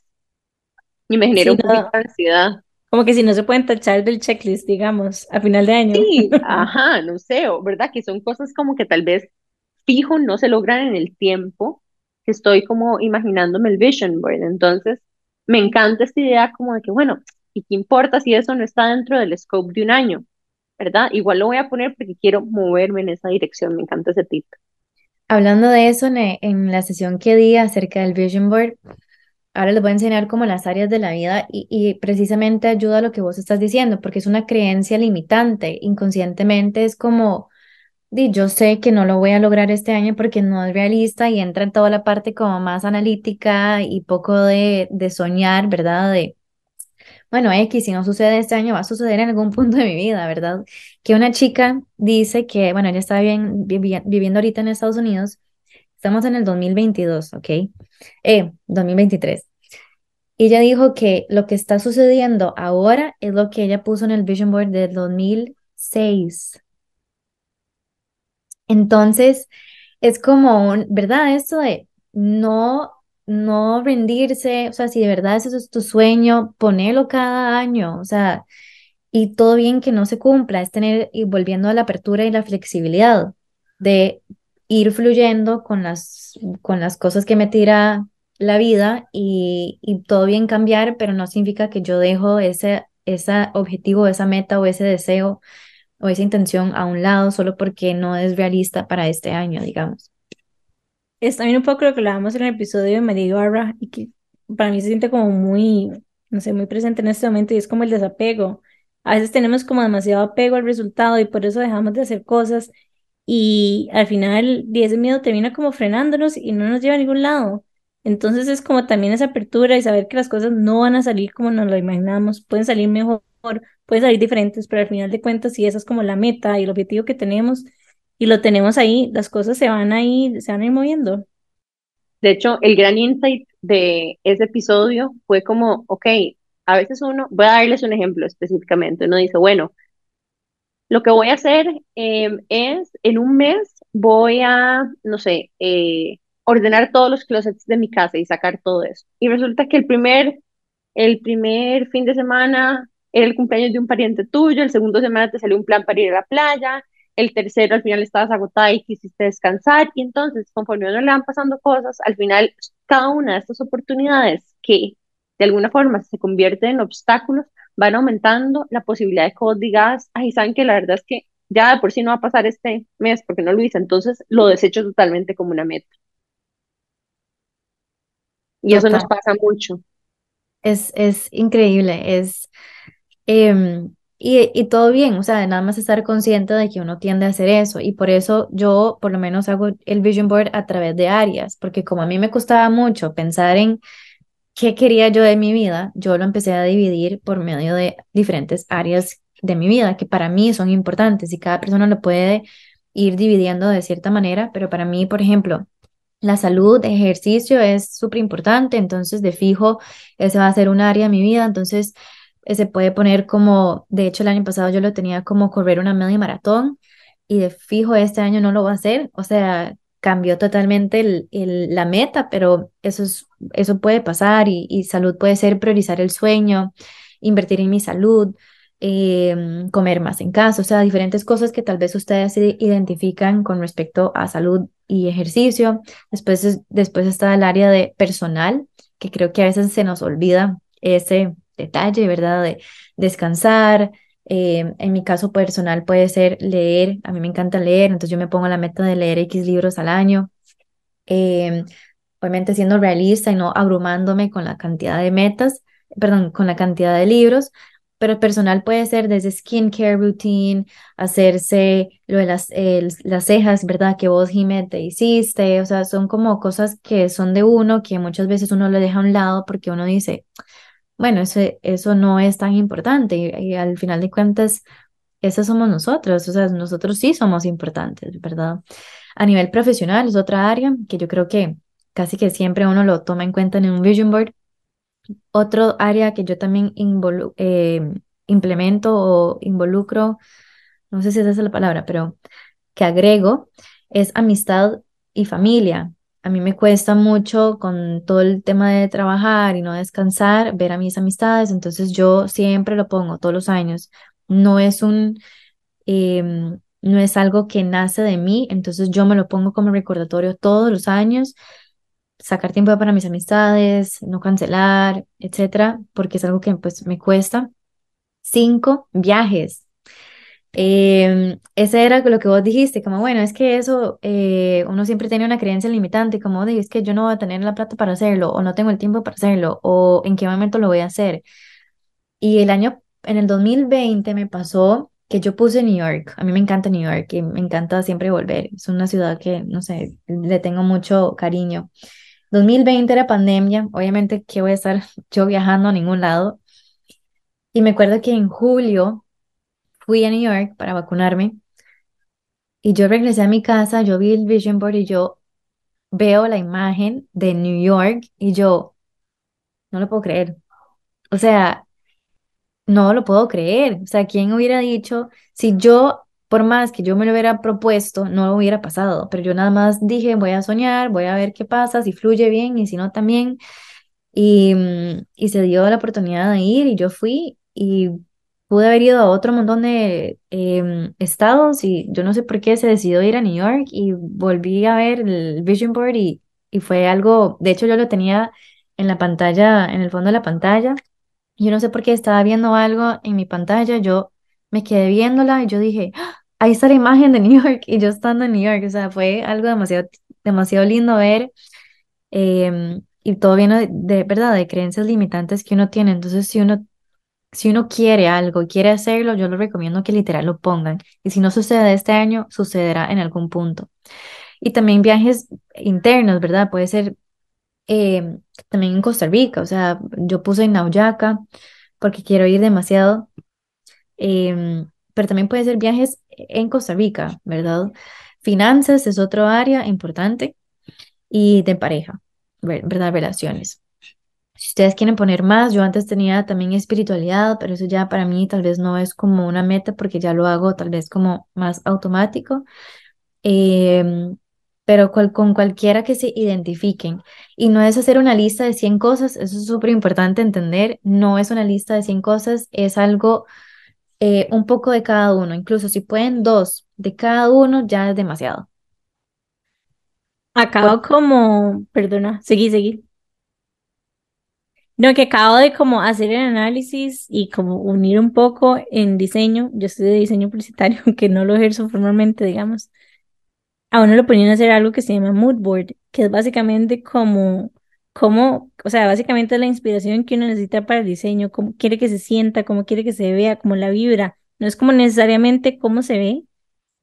Speaker 2: Y me genera un poquito de ansiedad.
Speaker 1: Como que si no se pueden tachar del checklist, digamos, a final de año.
Speaker 2: Sí, (laughs) ajá, no sé, ¿verdad? Que son cosas como que tal vez fijo no se logran en el tiempo que estoy como imaginándome el vision board. Entonces, me encanta esta idea como de que, bueno, ¿y qué importa si eso no está dentro del scope de un año? ¿Verdad? Igual lo voy a poner porque quiero moverme en esa dirección, me encanta ese tip.
Speaker 3: Hablando de eso, en, la sesión que di acerca del Vision Board, ahora les voy a enseñar como las áreas de la vida y, y, precisamente ayuda a lo que vos estás diciendo, porque es una creencia limitante. Inconscientemente es como, di, yo sé que no lo voy a lograr este año porque no es realista y entra en toda la parte como más analítica y poco de, de soñar, ¿verdad? De, bueno, X, si no sucede este año, va a suceder en algún punto de mi vida, ¿verdad? Que una chica dice que, bueno, ella está bien, viviendo ahorita en Estados Unidos, estamos en el 2022, ¿ok? Eh, 2023. Y ella dijo que lo que está sucediendo ahora es lo que ella puso en el Vision Board del 2006. Entonces, es como, un, ¿verdad? Esto de no no rendirse, o sea, si de verdad ese es tu sueño, ponelo cada año, o sea, y todo bien que no se cumpla, es tener, y volviendo a la apertura y la flexibilidad de ir fluyendo con las, con las cosas que me tira la vida y, y todo bien cambiar, pero no significa que yo dejo ese, ese objetivo, esa meta o ese deseo o esa intención a un lado solo porque no es realista para este año, digamos
Speaker 1: es también un poco lo que hablábamos en el episodio de María Ibarra y que para mí se siente como muy, no sé, muy presente en este momento y es como el desapego. A veces tenemos como demasiado apego al resultado y por eso dejamos de hacer cosas y al final ese miedo termina como frenándonos y no nos lleva a ningún lado. Entonces es como también esa apertura y saber que las cosas no van a salir como nos lo imaginamos, pueden salir mejor, pueden salir diferentes, pero al final de cuentas si esa es como la meta y el objetivo que tenemos, y lo tenemos ahí, las cosas se van a ir, se van a ir moviendo.
Speaker 2: De hecho, el gran insight de ese episodio fue como, ok, a veces uno, voy a darles un ejemplo específicamente, uno dice, bueno, lo que voy a hacer em, es, en un mes voy a, no sé, eh, ordenar todos los closets de mi casa y sacar todo eso. Y resulta que el primer, el primer fin de semana era el cumpleaños de un pariente tuyo, el segundo semana te salió un plan para ir a la playa, el tercero al final estabas agotada y quisiste descansar y entonces conforme a uno le van pasando cosas, al final cada una de estas oportunidades que de alguna forma se convierten en obstáculos van aumentando la posibilidad de que vos digas, ay, saben que la verdad es que ya de por sí no va a pasar este mes porque no lo hice, entonces lo desecho totalmente como una meta. Y eso nos pasa mucho.
Speaker 3: Es, es increíble, es... Em, y, todo bien, o sea, nada más estar consciente de que uno tiende a hacer eso. Y por eso yo por lo menos hago el vision board a través de áreas, porque como a mí me costaba mucho pensar en qué quería yo de mi vida, yo lo empecé a dividir por medio de diferentes áreas de mi vida que para mí son importantes y cada persona lo puede ir dividiendo de cierta manera, pero para mí, por ejemplo, la salud, ejercicio es súper importante, entonces de fijo, ese va a ser un área de mi vida, entonces se puede poner como, de hecho el año pasado yo lo tenía como correr una media maratón y de fijo este año no lo va a hacer, o sea, cambió totalmente el, la meta, pero eso, es, eso puede pasar y, salud puede ser priorizar el sueño, invertir en mi salud, em, comer más en casa, o sea, diferentes cosas que tal vez ustedes identifican con respecto a salud y ejercicio. Después, después está el área de personal, que creo que a veces se nos olvida ese detalle, ¿verdad? De descansar. Eh, en mi caso personal puede ser leer, a mí me encanta leer, entonces yo me pongo la meta de leer X libros al año. Em, obviamente siendo realista y no abrumándome con la cantidad de metas, perdón, con la cantidad de libros, pero personal puede ser desde skincare routine, hacerse lo de las, las cejas, ¿verdad? Que vos, Jiménez, te hiciste, o sea, son como cosas que son de uno, que muchas veces uno lo deja a un lado porque uno dice, bueno, eso, eso no es tan importante y, al final de cuentas, esos somos nosotros, o sea, nosotros sí somos importantes, ¿verdad? A nivel profesional es otra área que yo creo que casi que siempre uno lo toma en cuenta en un vision board. Otro área que yo también eh, implemento o involucro, no sé si esa es la palabra, pero que agrego es amistad y familia. A mí me cuesta mucho con todo el tema de trabajar y no descansar, ver a mis amistades, entonces yo siempre lo pongo todos los años. No es un, em, no es algo que nace de mí, entonces yo me lo pongo como recordatorio todos los años sacar tiempo para mis amistades, no cancelar, etcétera, porque es algo que pues me cuesta. Cinco, viajes. Eh, ese era lo que vos dijiste, como bueno, es que eso, eh, uno siempre tiene una creencia limitante, como es que yo no voy a tener la plata para hacerlo, o no tengo el tiempo para hacerlo, o en qué momento lo voy a hacer. Y el año, en el 2020 me pasó que yo puse New York. A mí me encanta New York y me encanta siempre volver. Es una ciudad que, no sé, le tengo mucho cariño. 2020 era pandemia, obviamente que voy a estar (laughs) yo viajando a ningún lado. Y me acuerdo que en julio fui a New York para vacunarme y yo regresé a mi casa, yo vi el vision board y yo veo la imagen de New York y yo no lo puedo creer. O sea, no lo puedo creer. O sea, ¿quién hubiera dicho si yo por más que yo me lo hubiera propuesto, no hubiera pasado, pero yo nada más dije, voy a soñar, voy a ver qué pasa, si fluye bien y si no también. Y, mm, y se dio la oportunidad de ir y yo fui y pude haber ido a otro montón de em, estados y yo no sé por qué se decidió ir a New York y volví a ver el Vision Board y, y fue algo, de hecho yo lo tenía en la pantalla, en el fondo de la pantalla. Yo no sé por qué estaba viendo algo en mi pantalla, yo me quedé viéndola y yo dije, ¡Ah! ahí está la imagen de New York y yo estando en New York, o sea, fue algo demasiado, demasiado lindo ver em, y todo viene de, verdad, de creencias limitantes que uno tiene, entonces si uno, si uno quiere algo y quiere hacerlo, yo lo recomiendo que literal lo pongan y si no sucede este año, sucederá en algún punto. Y también viajes internos, ¿verdad? Puede ser em, también en Costa Rica, o sea, yo puse en Nauyaca porque quiero ir demasiado. Em, pero también puede ser viajes en Costa Rica, ¿verdad? Finanzas es otro área importante y de pareja, ¿verdad? Relaciones. Si ustedes quieren poner más, yo antes tenía también espiritualidad, pero eso ya para mí tal vez no es como una meta porque ya lo hago tal vez como más automático. Em, pero con cualquiera que se identifiquen. Y no es hacer una lista de 100 cosas, eso es súper importante entender, no es una lista de 100 cosas, es algo eh, un poco de cada uno, incluso si pueden dos de cada uno, ya es demasiado.
Speaker 1: Acabo como, perdona, seguí, seguí. No, que acabo de como hacer el análisis y como unir un poco en diseño. Yo estoy de diseño publicitario, (laughs) aunque no lo ejerzo formalmente, digamos. A uno lo ponían a hacer algo que se llama mood board, que es básicamente como cómo, o sea, básicamente la inspiración que uno necesita para el diseño, cómo quiere que se sienta, cómo quiere que se vea, cómo la vibra. No es como necesariamente cómo se ve,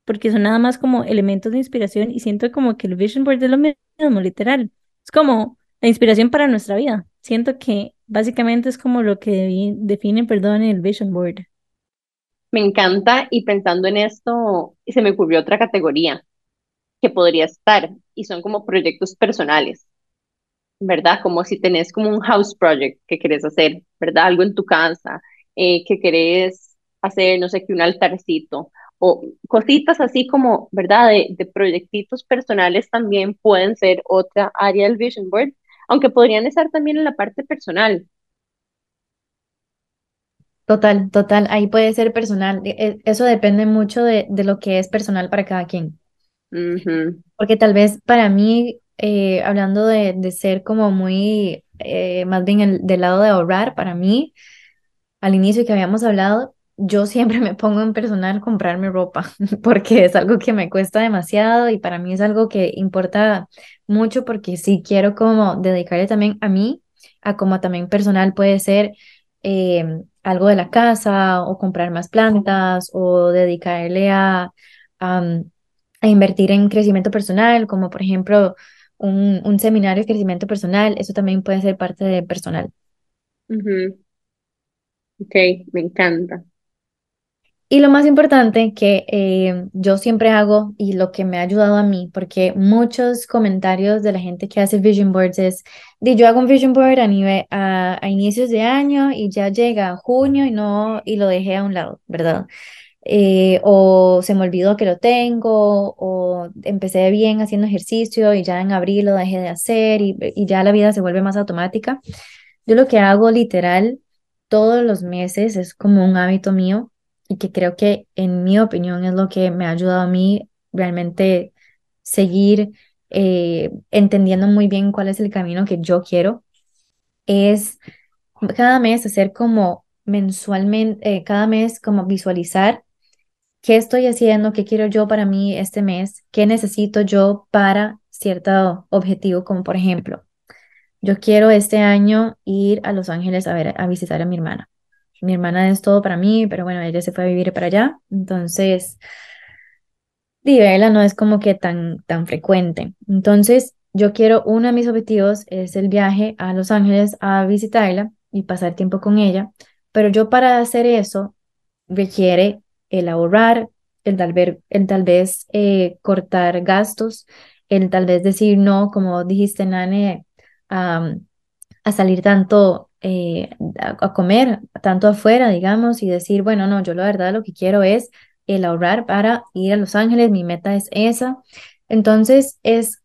Speaker 1: porque son nada más como elementos de inspiración y siento como que el vision board es lo mismo, literal. Es como la inspiración para nuestra vida. Siento que básicamente es como lo que define, perdón, el vision board.
Speaker 2: Me encanta y pensando en esto, se me ocurrió otra categoría que podría estar y son como proyectos personales. ¿verdad? Como si tenés como un house project que querés hacer, ¿verdad? Algo en tu casa, eh, que querés hacer, no sé, que un altarcito, o cositas así como, ¿verdad? De, de proyectitos personales también pueden ser otra área del Vision Board, aunque podrían estar también en la parte personal.
Speaker 3: Total, total, ahí puede ser personal. E, e, eso depende mucho de, de lo que es personal para cada quien. Porque tal vez para mí eh, hablando de, de, ser como muy, eh, más bien el, del lado de ahorrar, para mí, al inicio que habíamos hablado, yo siempre me pongo en personal comprarme ropa, (laughs) porque es algo que me cuesta demasiado y para mí es algo que importa mucho porque sí quiero como dedicarle también a mí, a como también personal puede ser eh, algo de la casa o comprar más plantas o dedicarle a, a, invertir en crecimiento personal, como por ejemplo un, un, seminario de crecimiento personal, eso también puede ser parte de personal.
Speaker 2: Ok, me encanta.
Speaker 3: Y lo más importante que eh, yo siempre hago y lo que me ha ayudado a mí, porque muchos comentarios de la gente que hace vision boards es, de yo hago un vision board a, nivel, a, a, inicios de año y ya llega junio y no, y lo dejé a un lado, ¿verdad? Eh, o se me olvidó que lo tengo, o empecé bien haciendo ejercicio y ya en abril lo dejé de hacer y, y ya la vida se vuelve más automática. Yo lo que hago literal todos los meses es como un hábito mío y que creo que en mi opinión es lo que me ha ayudado a mí realmente seguir eh, entendiendo muy bien cuál es el camino que yo quiero, es cada mes hacer como mensualmente, eh, cada mes como visualizar qué estoy haciendo, qué quiero yo para mí este mes, qué necesito yo para cierto objetivo, como por ejemplo, yo quiero este año ir a Los Ángeles a ver, a visitar a mi hermana. Mi hermana es todo para mí, pero bueno, ella se fue a vivir para allá, entonces, verla no es como que tan, tan frecuente. Entonces, yo quiero, uno de mis objetivos es el viaje a Los Ángeles a visitarla y pasar tiempo con ella, pero yo para hacer eso requiere el ahorrar, el tal vez, el tal vez eh, cortar gastos, el tal vez decir no, como dijiste, Nane, a, a salir tanto eh, a, comer, tanto afuera, digamos, y decir, bueno, no, yo la verdad lo que quiero es el ahorrar para ir a Los Ángeles, mi meta es esa. Entonces, es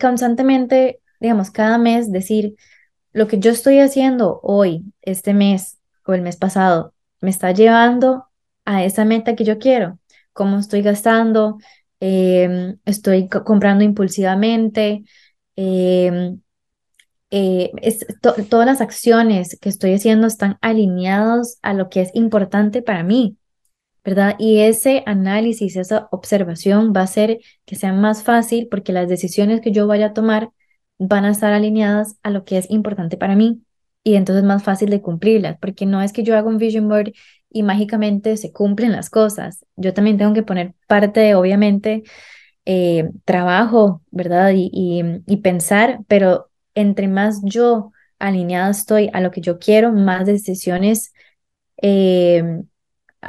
Speaker 3: constantemente, digamos, cada mes decir, lo que yo estoy haciendo hoy, este mes o el mes pasado, me está llevando a esa meta que yo quiero, cómo estoy gastando, em, estoy comprando impulsivamente, em, eh, es, todas las acciones que estoy haciendo están alineados a lo que es importante para mí, ¿verdad? Y ese análisis, esa observación va a hacer que sea más fácil porque las decisiones que yo vaya a tomar van a estar alineadas a lo que es importante para mí y entonces más fácil de cumplirlas, porque no es que yo haga un vision board y mágicamente se cumplen las cosas. Yo también tengo que poner parte, obviamente, eh, trabajo, ¿verdad? Y, y pensar, pero entre más yo alineada estoy a lo que yo quiero, más decisiones eh,
Speaker 2: eh,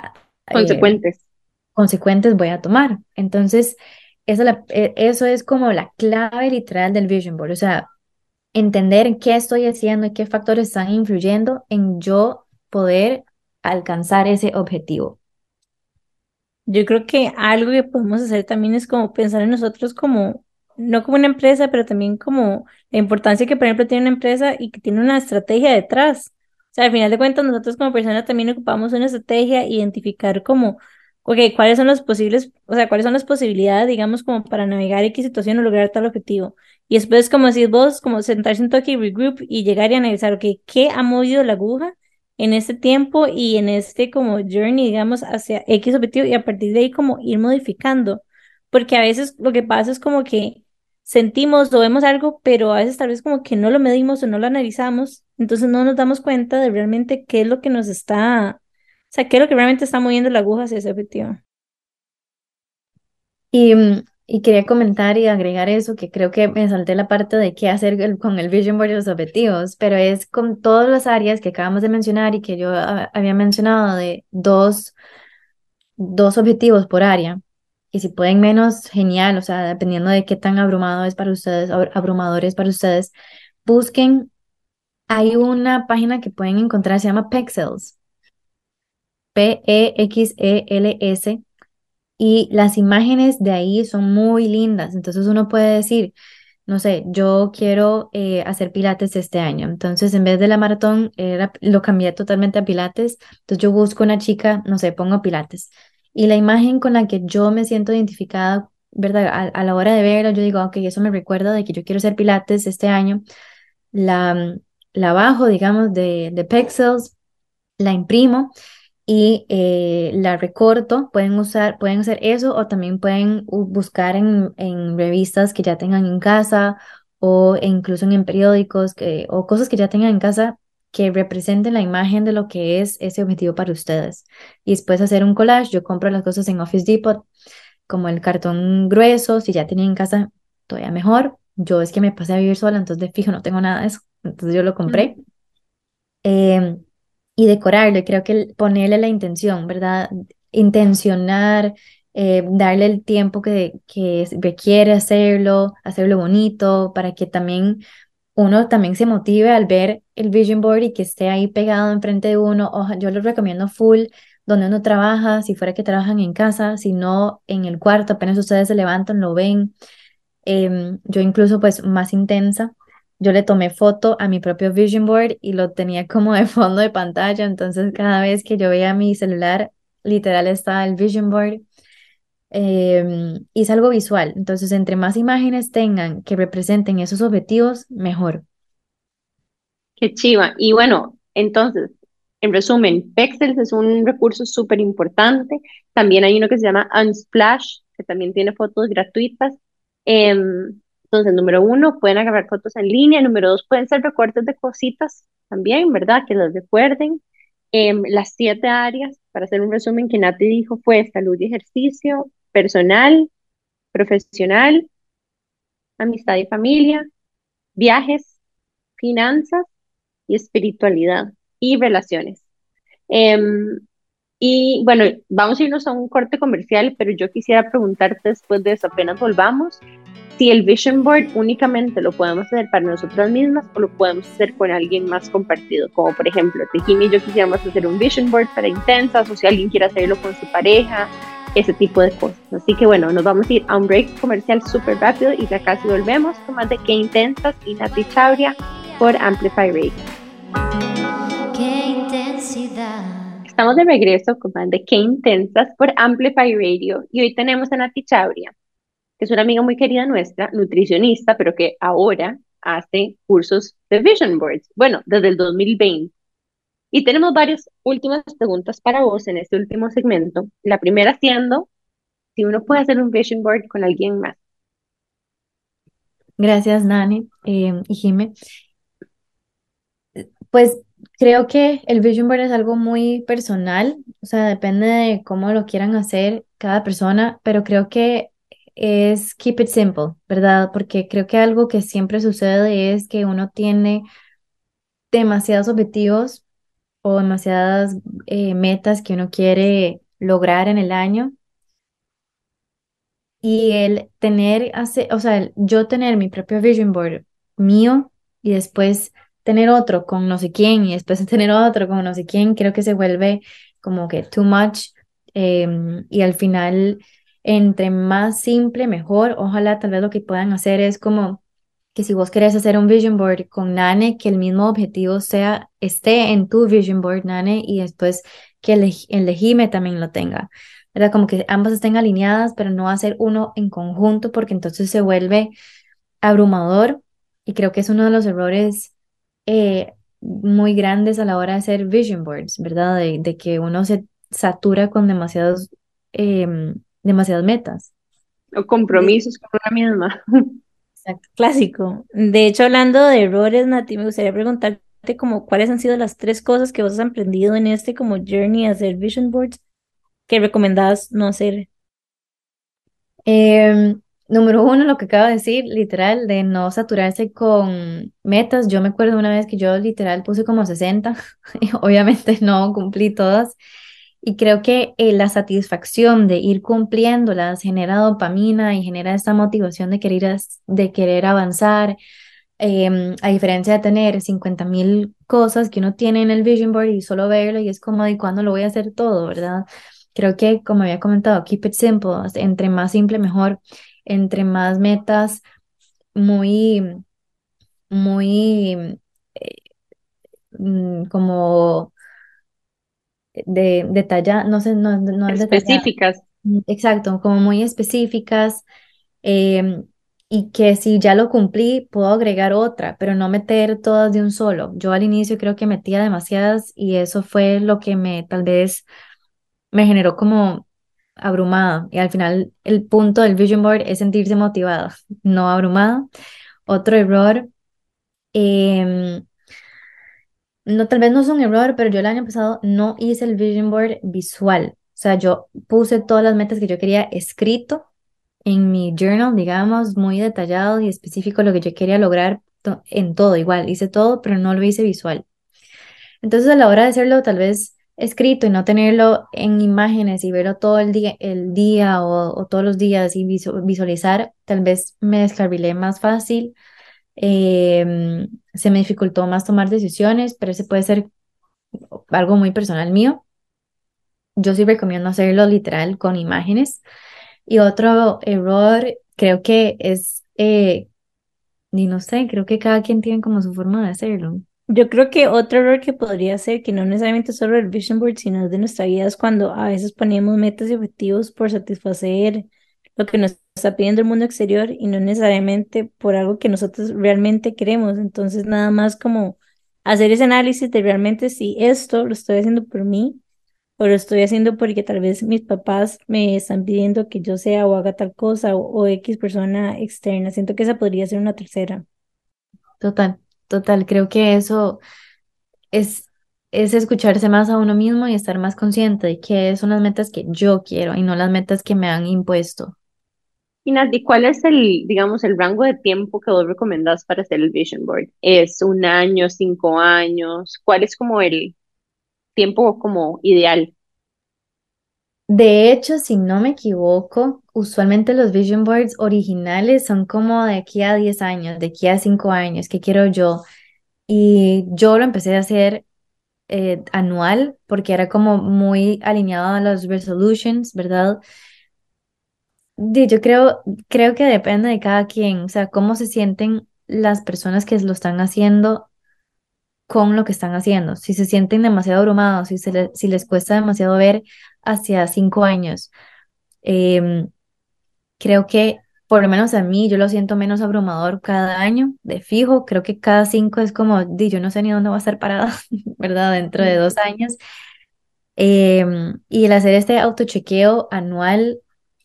Speaker 2: consecuentes.
Speaker 3: consecuentes voy a tomar. Entonces, eso, e, eso es como la clave literal del Vision Board, o sea, entender qué estoy haciendo y qué factores están influyendo en yo poder alcanzar ese objetivo.
Speaker 1: Yo creo que algo que podemos hacer también es como pensar en nosotros como no como una empresa, pero también como la importancia que, por ejemplo, tiene una empresa y que tiene una estrategia detrás. O sea, al final de cuentas, nosotros como personas también ocupamos una estrategia, identificar como, ok, cuáles son los posibles, o sea, cuáles son las posibilidades, digamos, como para navegar X situación o lograr tal objetivo. Y después, como decís vos, como sentarse un toque y regroup y llegar y analizar, ok, ¿qué ha movido la aguja en este tiempo y en este como journey, digamos, hacia X objetivo y a partir de ahí como ir modificando? Porque a veces lo que pasa es como que sentimos o vemos algo, pero a veces tal vez como que no lo medimos o no lo analizamos, entonces no nos damos cuenta de realmente qué es lo que nos está, o sea, qué es lo que realmente está moviendo la aguja hacia ese objetivo.
Speaker 3: Y, mm, y quería comentar y agregar eso, que creo que me salté la parte de qué hacer con el Vision Board y los objetivos, pero es con todas las áreas que acabamos de mencionar y que yo ah, había mencionado de dos, dos objetivos por área y si pueden menos, genial, o sea, dependiendo de qué tan abrumado es para ustedes, abrumador es para ustedes, busquen, hay una página que pueden encontrar, se llama Pexels, P-E-X-E-L-S, y las imágenes de ahí son muy lindas, entonces uno puede decir, no sé, yo quiero eh, hacer pilates este año. Entonces, en vez de la maratón, lo cambié totalmente a pilates. Entonces, yo busco una chica, no sé, pongo pilates. Y la imagen con la que yo me siento identificada, ¿verdad? A, la hora de verla, yo digo, ok, eso me recuerda de que yo quiero hacer pilates este año. La, la bajo, digamos, de, de Pexels, la imprimo y eh, la recorto. Pueden usar, pueden hacer eso o también pueden buscar en, en revistas que ya tengan en casa o incluso en periódicos que, o cosas que ya tengan en casa que representen la imagen de lo que es ese objetivo para ustedes. Y después hacer un collage, yo compro las cosas en Office Depot, como el cartón grueso, si ya tienen en casa, todavía mejor. Yo es que me pasé a vivir sola, entonces de fijo no tengo nada de eso, entonces yo lo compré. Em, y decorarlo, creo que ponerle la intención, ¿verdad? Intencionar, eh, darle el tiempo que, que requiere hacerlo, hacerlo bonito, para que también uno también se motive al ver el vision board y que esté ahí pegado enfrente de uno. yo lo recomiendo full donde uno trabaja, si fuera que trabajan en casa, si no en el cuarto, apenas ustedes se levantan, lo ven. Em, yo incluso pues más intensa, yo le tomé foto a mi propio vision board y lo tenía como de fondo de pantalla, entonces cada vez que yo veía mi celular, literal estaba el vision board. Em, y es algo visual, entonces entre más imágenes tengan que representen esos objetivos, mejor.
Speaker 2: Qué chiva. Y bueno, entonces, en resumen, Pexels es un recurso súper importante. También hay uno que se llama Unsplash, que también tiene fotos gratuitas. Em, entonces, número uno, pueden agarrar fotos en línea. Número dos, pueden ser recortes de cositas también, ¿verdad? Que los recuerden. Em, las siete áreas, para hacer un resumen que Nati dijo, fue salud y ejercicio, personal, profesional, amistad y familia, viajes, finanzas y espiritualidad y relaciones. Em, y bueno, vamos a irnos a un corte comercial, pero yo quisiera preguntarte después de eso, apenas volvamos, si el vision board únicamente lo podemos hacer para nosotras mismas o lo podemos hacer con alguien más compartido, como por ejemplo, Tejimi y yo quisiéramos hacer un vision board para intensas, o si alguien quiere hacerlo con su pareja, ese tipo de cosas. Así que bueno, nos vamos a ir a un break comercial súper rápido y ya casi volvemos con más de Qué Intensas y Nati Chauria por Amplify Radio. Estamos de regreso con más de Qué Intensas por Amplify Radio y hoy tenemos a Nati Chabria, que es una amiga muy querida nuestra, nutricionista, pero que ahora hace cursos de Vision Boards, bueno, desde el 2020. Y tenemos varias últimas preguntas para vos en este último segmento. La primera siendo si uno puede hacer un Vision Board con alguien más.
Speaker 3: Gracias, Nani eh, y Jime. Pues Creo que el vision board es algo muy personal, o sea, depende de cómo lo quieran hacer cada persona, pero creo que es keep it simple, ¿verdad? Porque creo que algo que siempre sucede es que uno tiene demasiados objetivos o demasiadas eh, metas que uno quiere lograr en el año. Y el tener, o sea, yo tener mi propio vision board mío y después tener otro con no sé quién y después (laughs) tener otro con no sé quién, creo que se vuelve como que too much em, y al final entre más simple, mejor. Ojalá tal vez lo que puedan hacer es como que si vos querés hacer un vision board con Nane, que el mismo objetivo sea, esté en tu vision board, Nane, y después que el, el Legime también lo tenga. ¿Verdad? Como que ambas estén alineadas, pero no hacer uno en conjunto, porque entonces se vuelve abrumador. Y creo que es uno de los errores eh, muy grandes a la hora de hacer vision boards, ¿verdad? De, que uno se satura con demasiados, em, demasiadas metas.
Speaker 2: O compromisos con una misma. (laughs)
Speaker 1: Exacto, clásico. De hecho, hablando de errores, Nati, me gustaría preguntarte como cuáles han sido las tres cosas que vos has aprendido en este como journey a hacer vision boards que recomendás no hacer.
Speaker 3: Eh, Número uno, lo que acabo de decir, literal, de no saturarse con metas. Yo me acuerdo una vez que yo literal puse como 60 (laughs) y obviamente no cumplí todas. Y creo que eh, la satisfacción de ir cumpliéndolas genera dopamina y genera esta motivación de querer, de querer avanzar. Em, a diferencia de tener 50 mil cosas que uno tiene en el vision board y solo verlo y es como, ¿y cuándo lo voy a hacer todo, verdad? Creo que, como había comentado, keep it simple, entre más simple mejor entre más metas muy, muy eh, mm, como de detalla, no sé, no, no
Speaker 2: específicas.
Speaker 3: Mm, exacto, como muy específicas. Em, y que si ya lo cumplí, puedo agregar otra, pero no meter todas de un solo. Yo al inicio creo que metía demasiadas y eso fue lo que me tal vez me generó como abrumada y al final el punto del vision board es sentirse motivado, no abrumado. Otro error, em, no, tal vez no es un error, pero yo el año pasado no hice el vision board visual. O sea, yo puse todas las metas que yo quería escrito en mi journal, digamos, muy detallado y específico lo que yo quería lograr en todo, igual, hice todo, pero no lo hice visual. Entonces, a la hora de hacerlo, tal vez escrito y no tenerlo en imágenes y verlo todo el día, el día o, todos los días y visualizar, tal vez me descarrilé más fácil, em, se me dificultó más tomar decisiones, pero ese puede ser algo muy personal mío. Yo sí recomiendo hacerlo literal con imágenes. Y otro error creo que es, eh, y no sé, creo que cada quien tiene como su forma de hacerlo.
Speaker 1: Yo creo que otro error que podría ser, que no necesariamente solo el vision board, sino de nuestra vida, es cuando a veces ponemos metas y objetivos por satisfacer lo que nos está pidiendo el mundo exterior y no necesariamente por algo que nosotros realmente queremos. Entonces, nada más como hacer ese análisis de realmente si esto lo estoy haciendo por mí o lo estoy haciendo porque tal vez mis papás me están pidiendo que yo sea o haga tal cosa o, X persona externa. Siento que esa podría ser una tercera.
Speaker 3: Total. Total, creo que eso es, es escucharse más a uno mismo y estar más consciente de que son las metas que yo quiero y no las metas que me han impuesto.
Speaker 2: Y Nati, ¿cuál es el, digamos, el rango de tiempo que vos recomendás para hacer el vision board? ¿Es un año, cinco años? ¿Cuál es como el tiempo como ideal?
Speaker 3: De hecho, si no me equivoco, usualmente los vision boards originales son como de aquí a 10 años, de aquí a 5 años, ¿qué quiero yo? Y yo lo empecé a hacer eh, anual porque era como muy alineado a los resolutions, ¿verdad? Yo creo, creo que depende de cada quien, o sea, cómo se sienten las personas que lo están haciendo con lo que están haciendo. Si se sienten demasiado abrumados, si, se si les cuesta demasiado ver hacia cinco años, em, creo que por lo menos a mí yo lo siento menos abrumador cada año, de fijo, creo que cada cinco es como, di, yo no sé ni dónde va a estar parada, (laughs) ¿verdad? Dentro de dos años. Em, y el hacer este autochequeo anual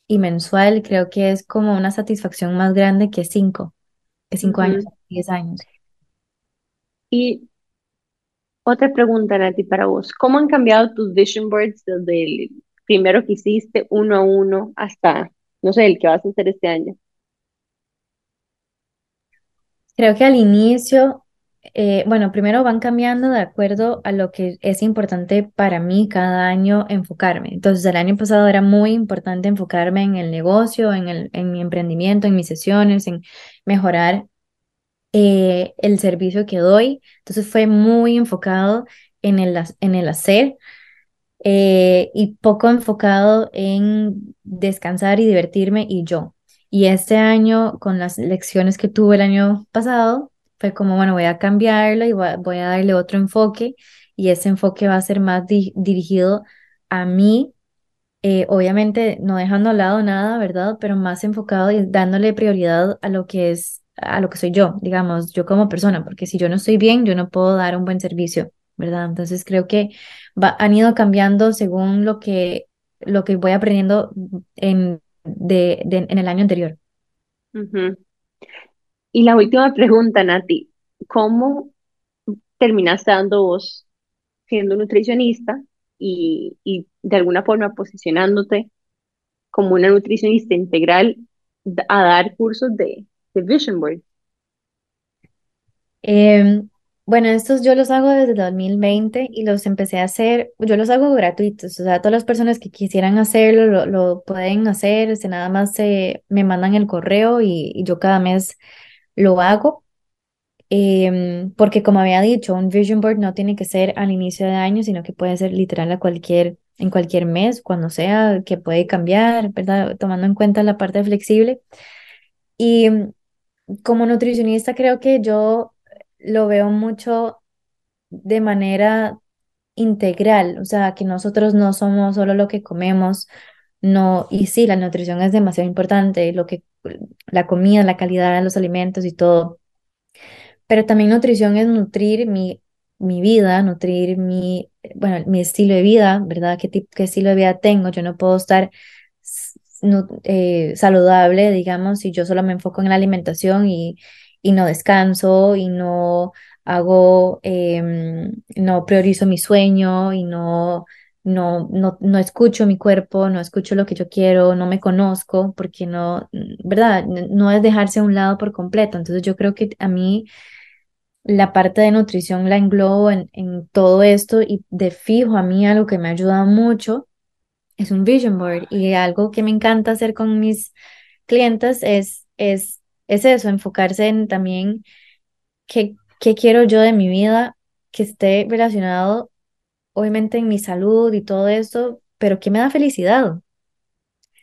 Speaker 3: y mensual creo que es como una satisfacción más grande que cinco, que cinco años, diez años.
Speaker 2: Y otra pregunta, Nati, para vos. ¿Cómo han cambiado tus vision boards desde el primero que hiciste, uno a uno, hasta, no sé, el que vas a hacer este año?
Speaker 3: Creo que al inicio, eh, bueno, primero van cambiando de acuerdo a lo que es importante para mí cada año enfocarme. Entonces, el año pasado era muy importante enfocarme en el negocio, en, el, en mi emprendimiento, en mis sesiones, en mejorar eh, el servicio que doy. Entonces fue muy enfocado en el, en el hacer eh, y poco enfocado en descansar y divertirme y yo. Y este año, con las lecciones que tuve el año pasado, fue como, bueno, voy a cambiarlo y voy a, darle otro enfoque y ese enfoque va a ser más dirigido a mí, eh, obviamente no dejando a lado nada, ¿verdad? Pero más enfocado y dándole prioridad a lo que es a lo que soy yo, digamos, yo como persona, porque si yo no estoy bien, yo no puedo dar un buen servicio, ¿verdad? Entonces creo que han ido cambiando según lo que, lo que voy aprendiendo en, de, en el año anterior.
Speaker 2: Y la última pregunta, Nati, ¿cómo terminaste dando vos siendo nutricionista y, y de alguna forma posicionándote como una nutricionista integral a dar cursos de, Vision Board?
Speaker 3: Em, bueno, estos yo los hago desde 2020 y los empecé a hacer, yo los hago gratuitos, o sea, todas las personas que quisieran hacerlo lo, pueden hacer, se nada más se, me mandan el correo y, yo cada mes lo hago. Em, porque como había dicho, un vision board no tiene que ser al inicio de año, sino que puede ser literal a cualquier, en cualquier mes, cuando sea, que puede cambiar, ¿verdad? Tomando en cuenta la parte flexible. Y como nutricionista creo que yo lo veo mucho de manera integral, o sea, que nosotros no somos solo lo que comemos, no, y sí, la nutrición es demasiado importante, lo que, la comida, la calidad de los alimentos y todo, pero también nutrición es nutrir mi, mi vida, nutrir mi, bueno, mi estilo de vida, ¿verdad? ¿Qué, tipo, qué estilo de vida tengo? Yo no puedo estar eh, saludable, digamos, si yo solo me enfoco en la alimentación y, y no descanso y no hago, em, no priorizo mi sueño y no, no, no, no escucho mi cuerpo, no escucho lo que yo quiero, no me conozco, porque no, ¿verdad? No es dejarse a un lado por completo. Entonces yo creo que a mí la parte de nutrición la englobo en, en todo esto y de fijo a mí algo que me ayuda mucho es un vision board y algo que me encanta hacer con mis clientes es, es, es eso, enfocarse en también qué, qué quiero yo de mi vida que esté relacionado obviamente en mi salud y todo eso, pero qué me da felicidad.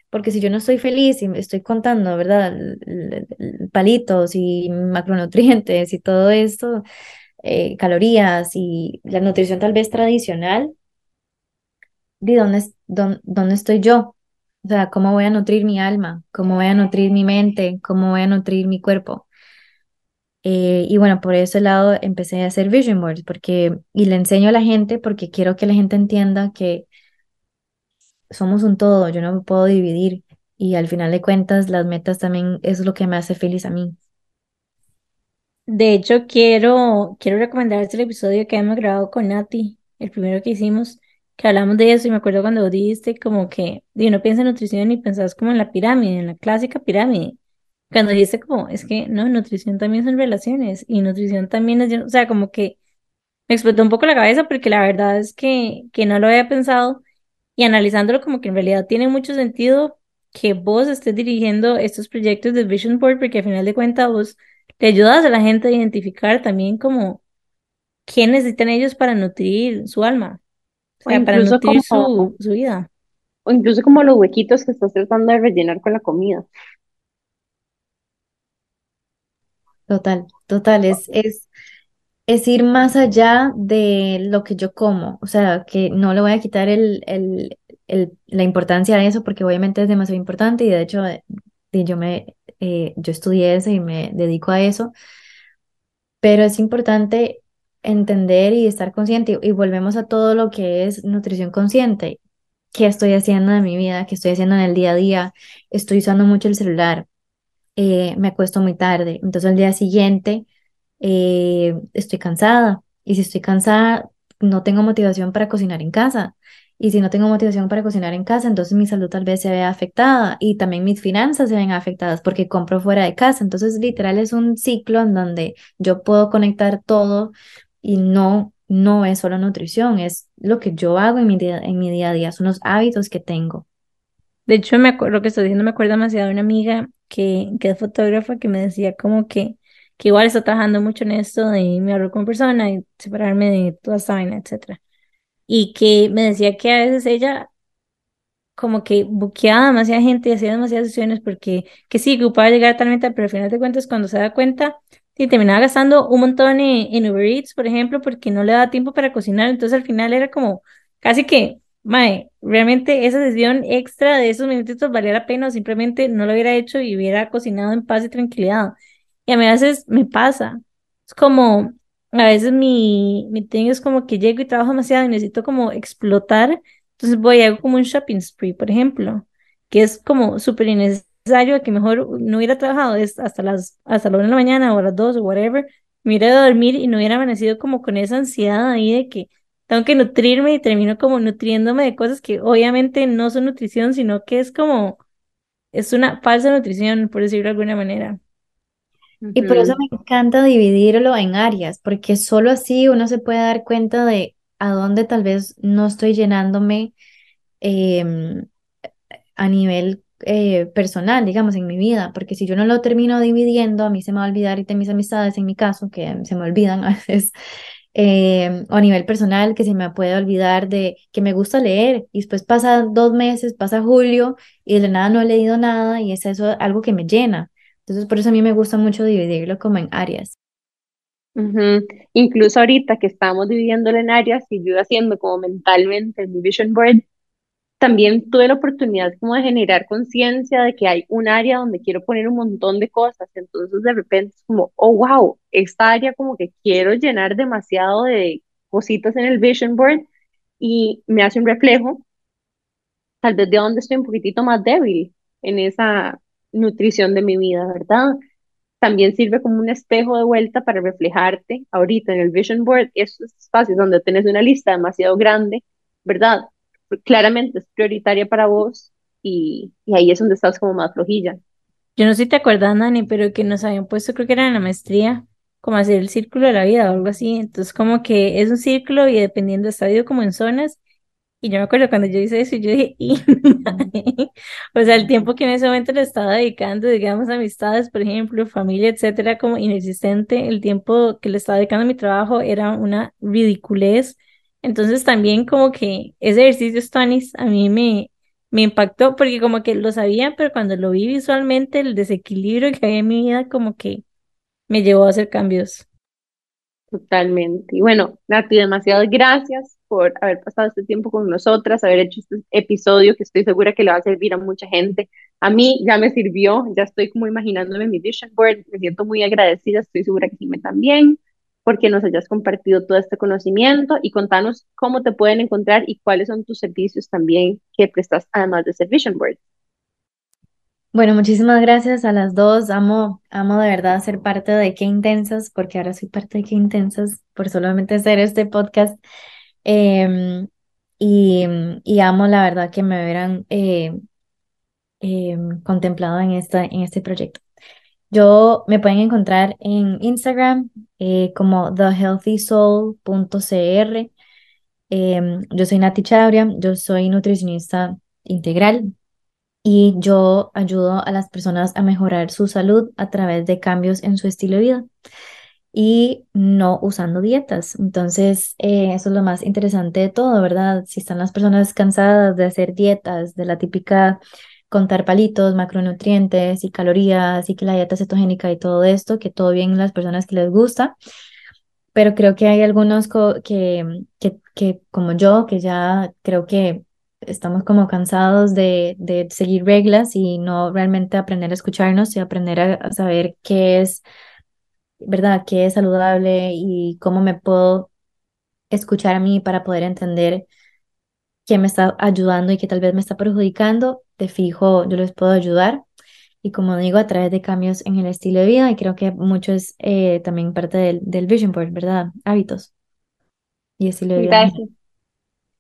Speaker 3: Porque si yo no estoy feliz y me estoy contando, ¿verdad? Palitos y macronutrientes y todo esto, eh, calorías y la nutrición tal vez tradicional, ¿de dónde, dónde, dónde estoy yo? O sea, ¿cómo voy a nutrir mi alma? ¿Cómo voy a nutrir mi mente? ¿Cómo voy a nutrir mi cuerpo? Eh, y bueno, por ese lado empecé a hacer vision boards porque, y le enseño a la gente porque quiero que la gente entienda que somos un todo, yo no me puedo dividir y al final de cuentas las metas también es lo que me hace feliz a mí.
Speaker 1: De hecho, quiero, quiero recomendar el episodio que hemos grabado con Nati, el primero que hicimos, que hablamos de eso y me acuerdo cuando dijiste como que y no piensa en nutrición y pensás como en la pirámide, en la clásica pirámide. Cuando dijiste como, es que no, nutrición también son relaciones y nutrición también es, o sea, como que me explotó un poco la cabeza porque la verdad es que, que no lo había pensado y analizándolo como que en realidad tiene mucho sentido que vos estés dirigiendo estos proyectos de Vision Board porque al final de cuentas vos te ayudas a la gente a identificar también como qué necesitan ellos para nutrir su alma, o sea, para nutrir su, su vida.
Speaker 2: O incluso como los huequitos que estás tratando de rellenar con la comida.
Speaker 3: Total, total, es, es, es ir más allá de lo que yo como, o sea, que no le voy a quitar el, el, el, la importancia a eso porque obviamente es demasiado importante y de hecho eh, yo, me, eh, yo estudié eso y me dedico a eso, pero es importante entender y estar consciente y, volvemos a todo lo que es nutrición consciente. ¿Qué estoy haciendo de mi vida? ¿Qué estoy haciendo en el día a día? Estoy usando mucho el celular eh, me acuesto muy tarde. Entonces al día siguiente eh, estoy cansada y si estoy cansada no tengo motivación para cocinar en casa. Y si no tengo motivación para cocinar en casa, entonces mi salud tal vez se vea afectada y también mis finanzas se ven afectadas porque compro fuera de casa. Entonces, literal es un ciclo en donde yo puedo conectar todo y no, no es solo nutrición, es lo que yo hago en mi día, en mi día a día, son los hábitos que tengo.
Speaker 1: De hecho, me lo que estoy diciendo me acuerda demasiado de una amiga que, que es fotógrafa que me decía como que, que igual está trabajando mucho en esto de me hablo con persona y separarme de toda esa vaina, etc. Y que me decía que a veces ella como que buqueaba demasiada gente y hacía demasiadas sesiones porque que sí, ocupaba llegar tal meta, pero al final de cuentas cuando se da cuenta, y terminaba gastando un montón en, en Uber Eats, por ejemplo, porque no le daba tiempo para cocinar, entonces al final era como casi que Mae, realmente esa sesión extra de esos minutitos valía la pena o simplemente no lo hubiera hecho y hubiera cocinado en paz y tranquilidad. Y a mí a veces me pasa. Es como, a veces mi, mi thing es como que llego y trabajo demasiado y necesito como explotar. Entonces voy a hago como un shopping spree, por ejemplo, que es como súper innecesario que mejor no hubiera trabajado hasta las, hasta la una de la mañana o a las dos o whatever, me hubiera a dormir y no hubiera amanecido como con esa ansiedad ahí de que tengo que nutrirme y termino como nutriéndome de cosas que obviamente no son nutrición, sino que es como, es una falsa nutrición, por decirlo de alguna manera.
Speaker 3: Y por eso me encanta dividirlo en áreas, porque solo así uno se puede dar cuenta de a dónde tal vez no estoy llenándome em, a nivel eh, personal, digamos, en mi vida, porque si yo no lo termino dividiendo, a mí se me va a olvidar y de mis amistades, en mi caso, que se me olvidan a veces, eh, o a nivel personal, que se me puede olvidar de que me gusta leer y después pasa dos meses, pasa julio y de nada no he leído nada y es eso algo que me llena. Entonces, por eso a mí me gusta mucho dividirlo como en áreas.
Speaker 2: Incluso ahorita que estamos dividiéndolo en áreas y yo haciendo como mentalmente mi vision board, también tuve la oportunidad como de generar conciencia de que hay un área donde quiero poner un montón de cosas, entonces de repente es como, oh, wow, esta área como que quiero llenar demasiado de cositas en el vision board y me hace un reflejo, tal vez de donde estoy un poquitito más débil en esa nutrición de mi vida, ¿verdad? también sirve como un espejo de vuelta para reflejarte ahorita en el vision board, esos espacios donde tenés una lista demasiado grande, ¿verdad? Claramente es prioritaria para vos y, y ahí es donde estás como más flojilla.
Speaker 1: Yo no sé si te acuerdas, Nani, pero que nos habían puesto, creo que era en la maestría, como hacer el círculo de la vida o algo así. Entonces, como que es un círculo y dependiendo, está dividido como en zonas. Y yo me acuerdo cuando yo hice eso, yo dije, (laughs) o sea, el tiempo que en ese momento le estaba dedicando, digamos, amistades, por ejemplo, familia, etcétera, como inexistente, el tiempo que le estaba dedicando a mi trabajo era una ridiculez. Entonces, también como que ese ejercicio, Stonis, a mí me, me impactó porque como que lo sabía, pero cuando lo vi visualmente, el desequilibrio que había en mi vida, como que me llevó a hacer cambios.
Speaker 2: Totalmente. Y bueno, Nati, demasiadas gracias por haber pasado este tiempo con nosotras, haber hecho este episodio que estoy segura que le va a servir a mucha gente. A mí ya me sirvió, ya estoy como imaginándome mi vision board, me siento muy agradecida, estoy segura que sí me también, porque nos hayas compartido todo este conocimiento y contanos cómo te pueden encontrar y cuáles son tus servicios también que prestas además de ser vision board.
Speaker 3: Bueno, muchísimas gracias a las dos. Amo, amo de verdad ser parte de Qué Intensas, porque ahora soy parte de Qué Intensas por solamente hacer este podcast. Em, y, y, amo la verdad que me hubieran eh, em, contemplado en, esta, en este proyecto. Yo me pueden encontrar en Instagram eh, como thehealthysoul.cr. Em, yo soy Nati Chabria, yo soy nutricionista integral y yo ayudo a las personas a mejorar su salud a través de cambios en su estilo de vida y no usando dietas. Entonces, eh, eso es lo más interesante de todo, ¿verdad? Si están las personas cansadas de hacer dietas, de la típica contar palitos, macronutrientes y calorías y que la dieta cetogénica y todo esto, que todo bien las personas que les gusta, pero creo que hay algunos que, que, que como yo, que ya creo que estamos como cansados de, de, seguir reglas y no realmente aprender a escucharnos y aprender a, saber qué es, ¿verdad? Qué es saludable y cómo me puedo escuchar a mí para poder entender qué me está ayudando y qué tal vez me está perjudicando. Fijo, yo les puedo ayudar. Y como digo, a través de cambios en el estilo de vida, y creo que mucho es eh, también parte del, del Vision Board, ¿verdad? Hábitos y estilo de vida.
Speaker 2: Gracias.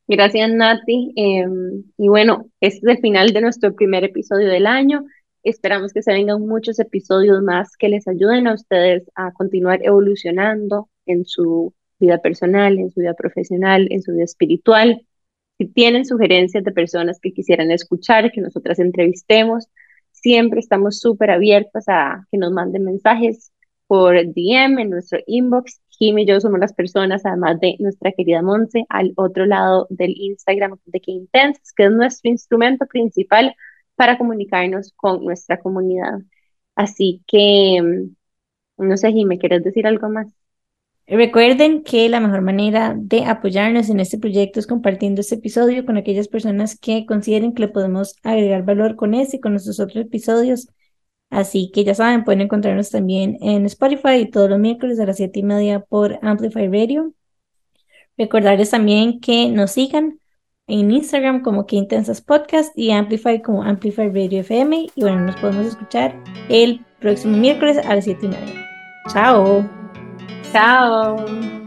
Speaker 2: Gracias, Nati. Em, y bueno, este es el final de nuestro primer episodio del año. Esperamos que se vengan muchos episodios más que les ayuden a ustedes a continuar evolucionando en su vida personal, en su vida profesional, en su vida espiritual. Si tienen sugerencias de personas que quisieran escuchar, que nosotras entrevistemos, siempre estamos súper abiertas a que nos manden mensajes por DM en nuestro inbox Kim y yo somos las personas, además de nuestra querida Monse, al otro lado del Instagram de Qué Intensas, que es nuestro instrumento principal para comunicarnos con nuestra comunidad. Así que, mm, no sé, Jimmy, ¿quieres decir algo más?
Speaker 1: Recuerden que la mejor manera de apoyarnos en este proyecto es compartiendo este episodio con aquellas personas que consideren que le podemos agregar valor con este y con nuestros otros episodios. Así que ya saben, pueden encontrarnos también en Spotify todos los miércoles a las 7 y media por Amplify Radio. Recordarles también que nos sigan en Instagram como Que Podcast y Amplify como Amplify Radio FM. Y bueno, nos podemos escuchar el próximo miércoles a las 7 y media. Chao.
Speaker 2: Chao.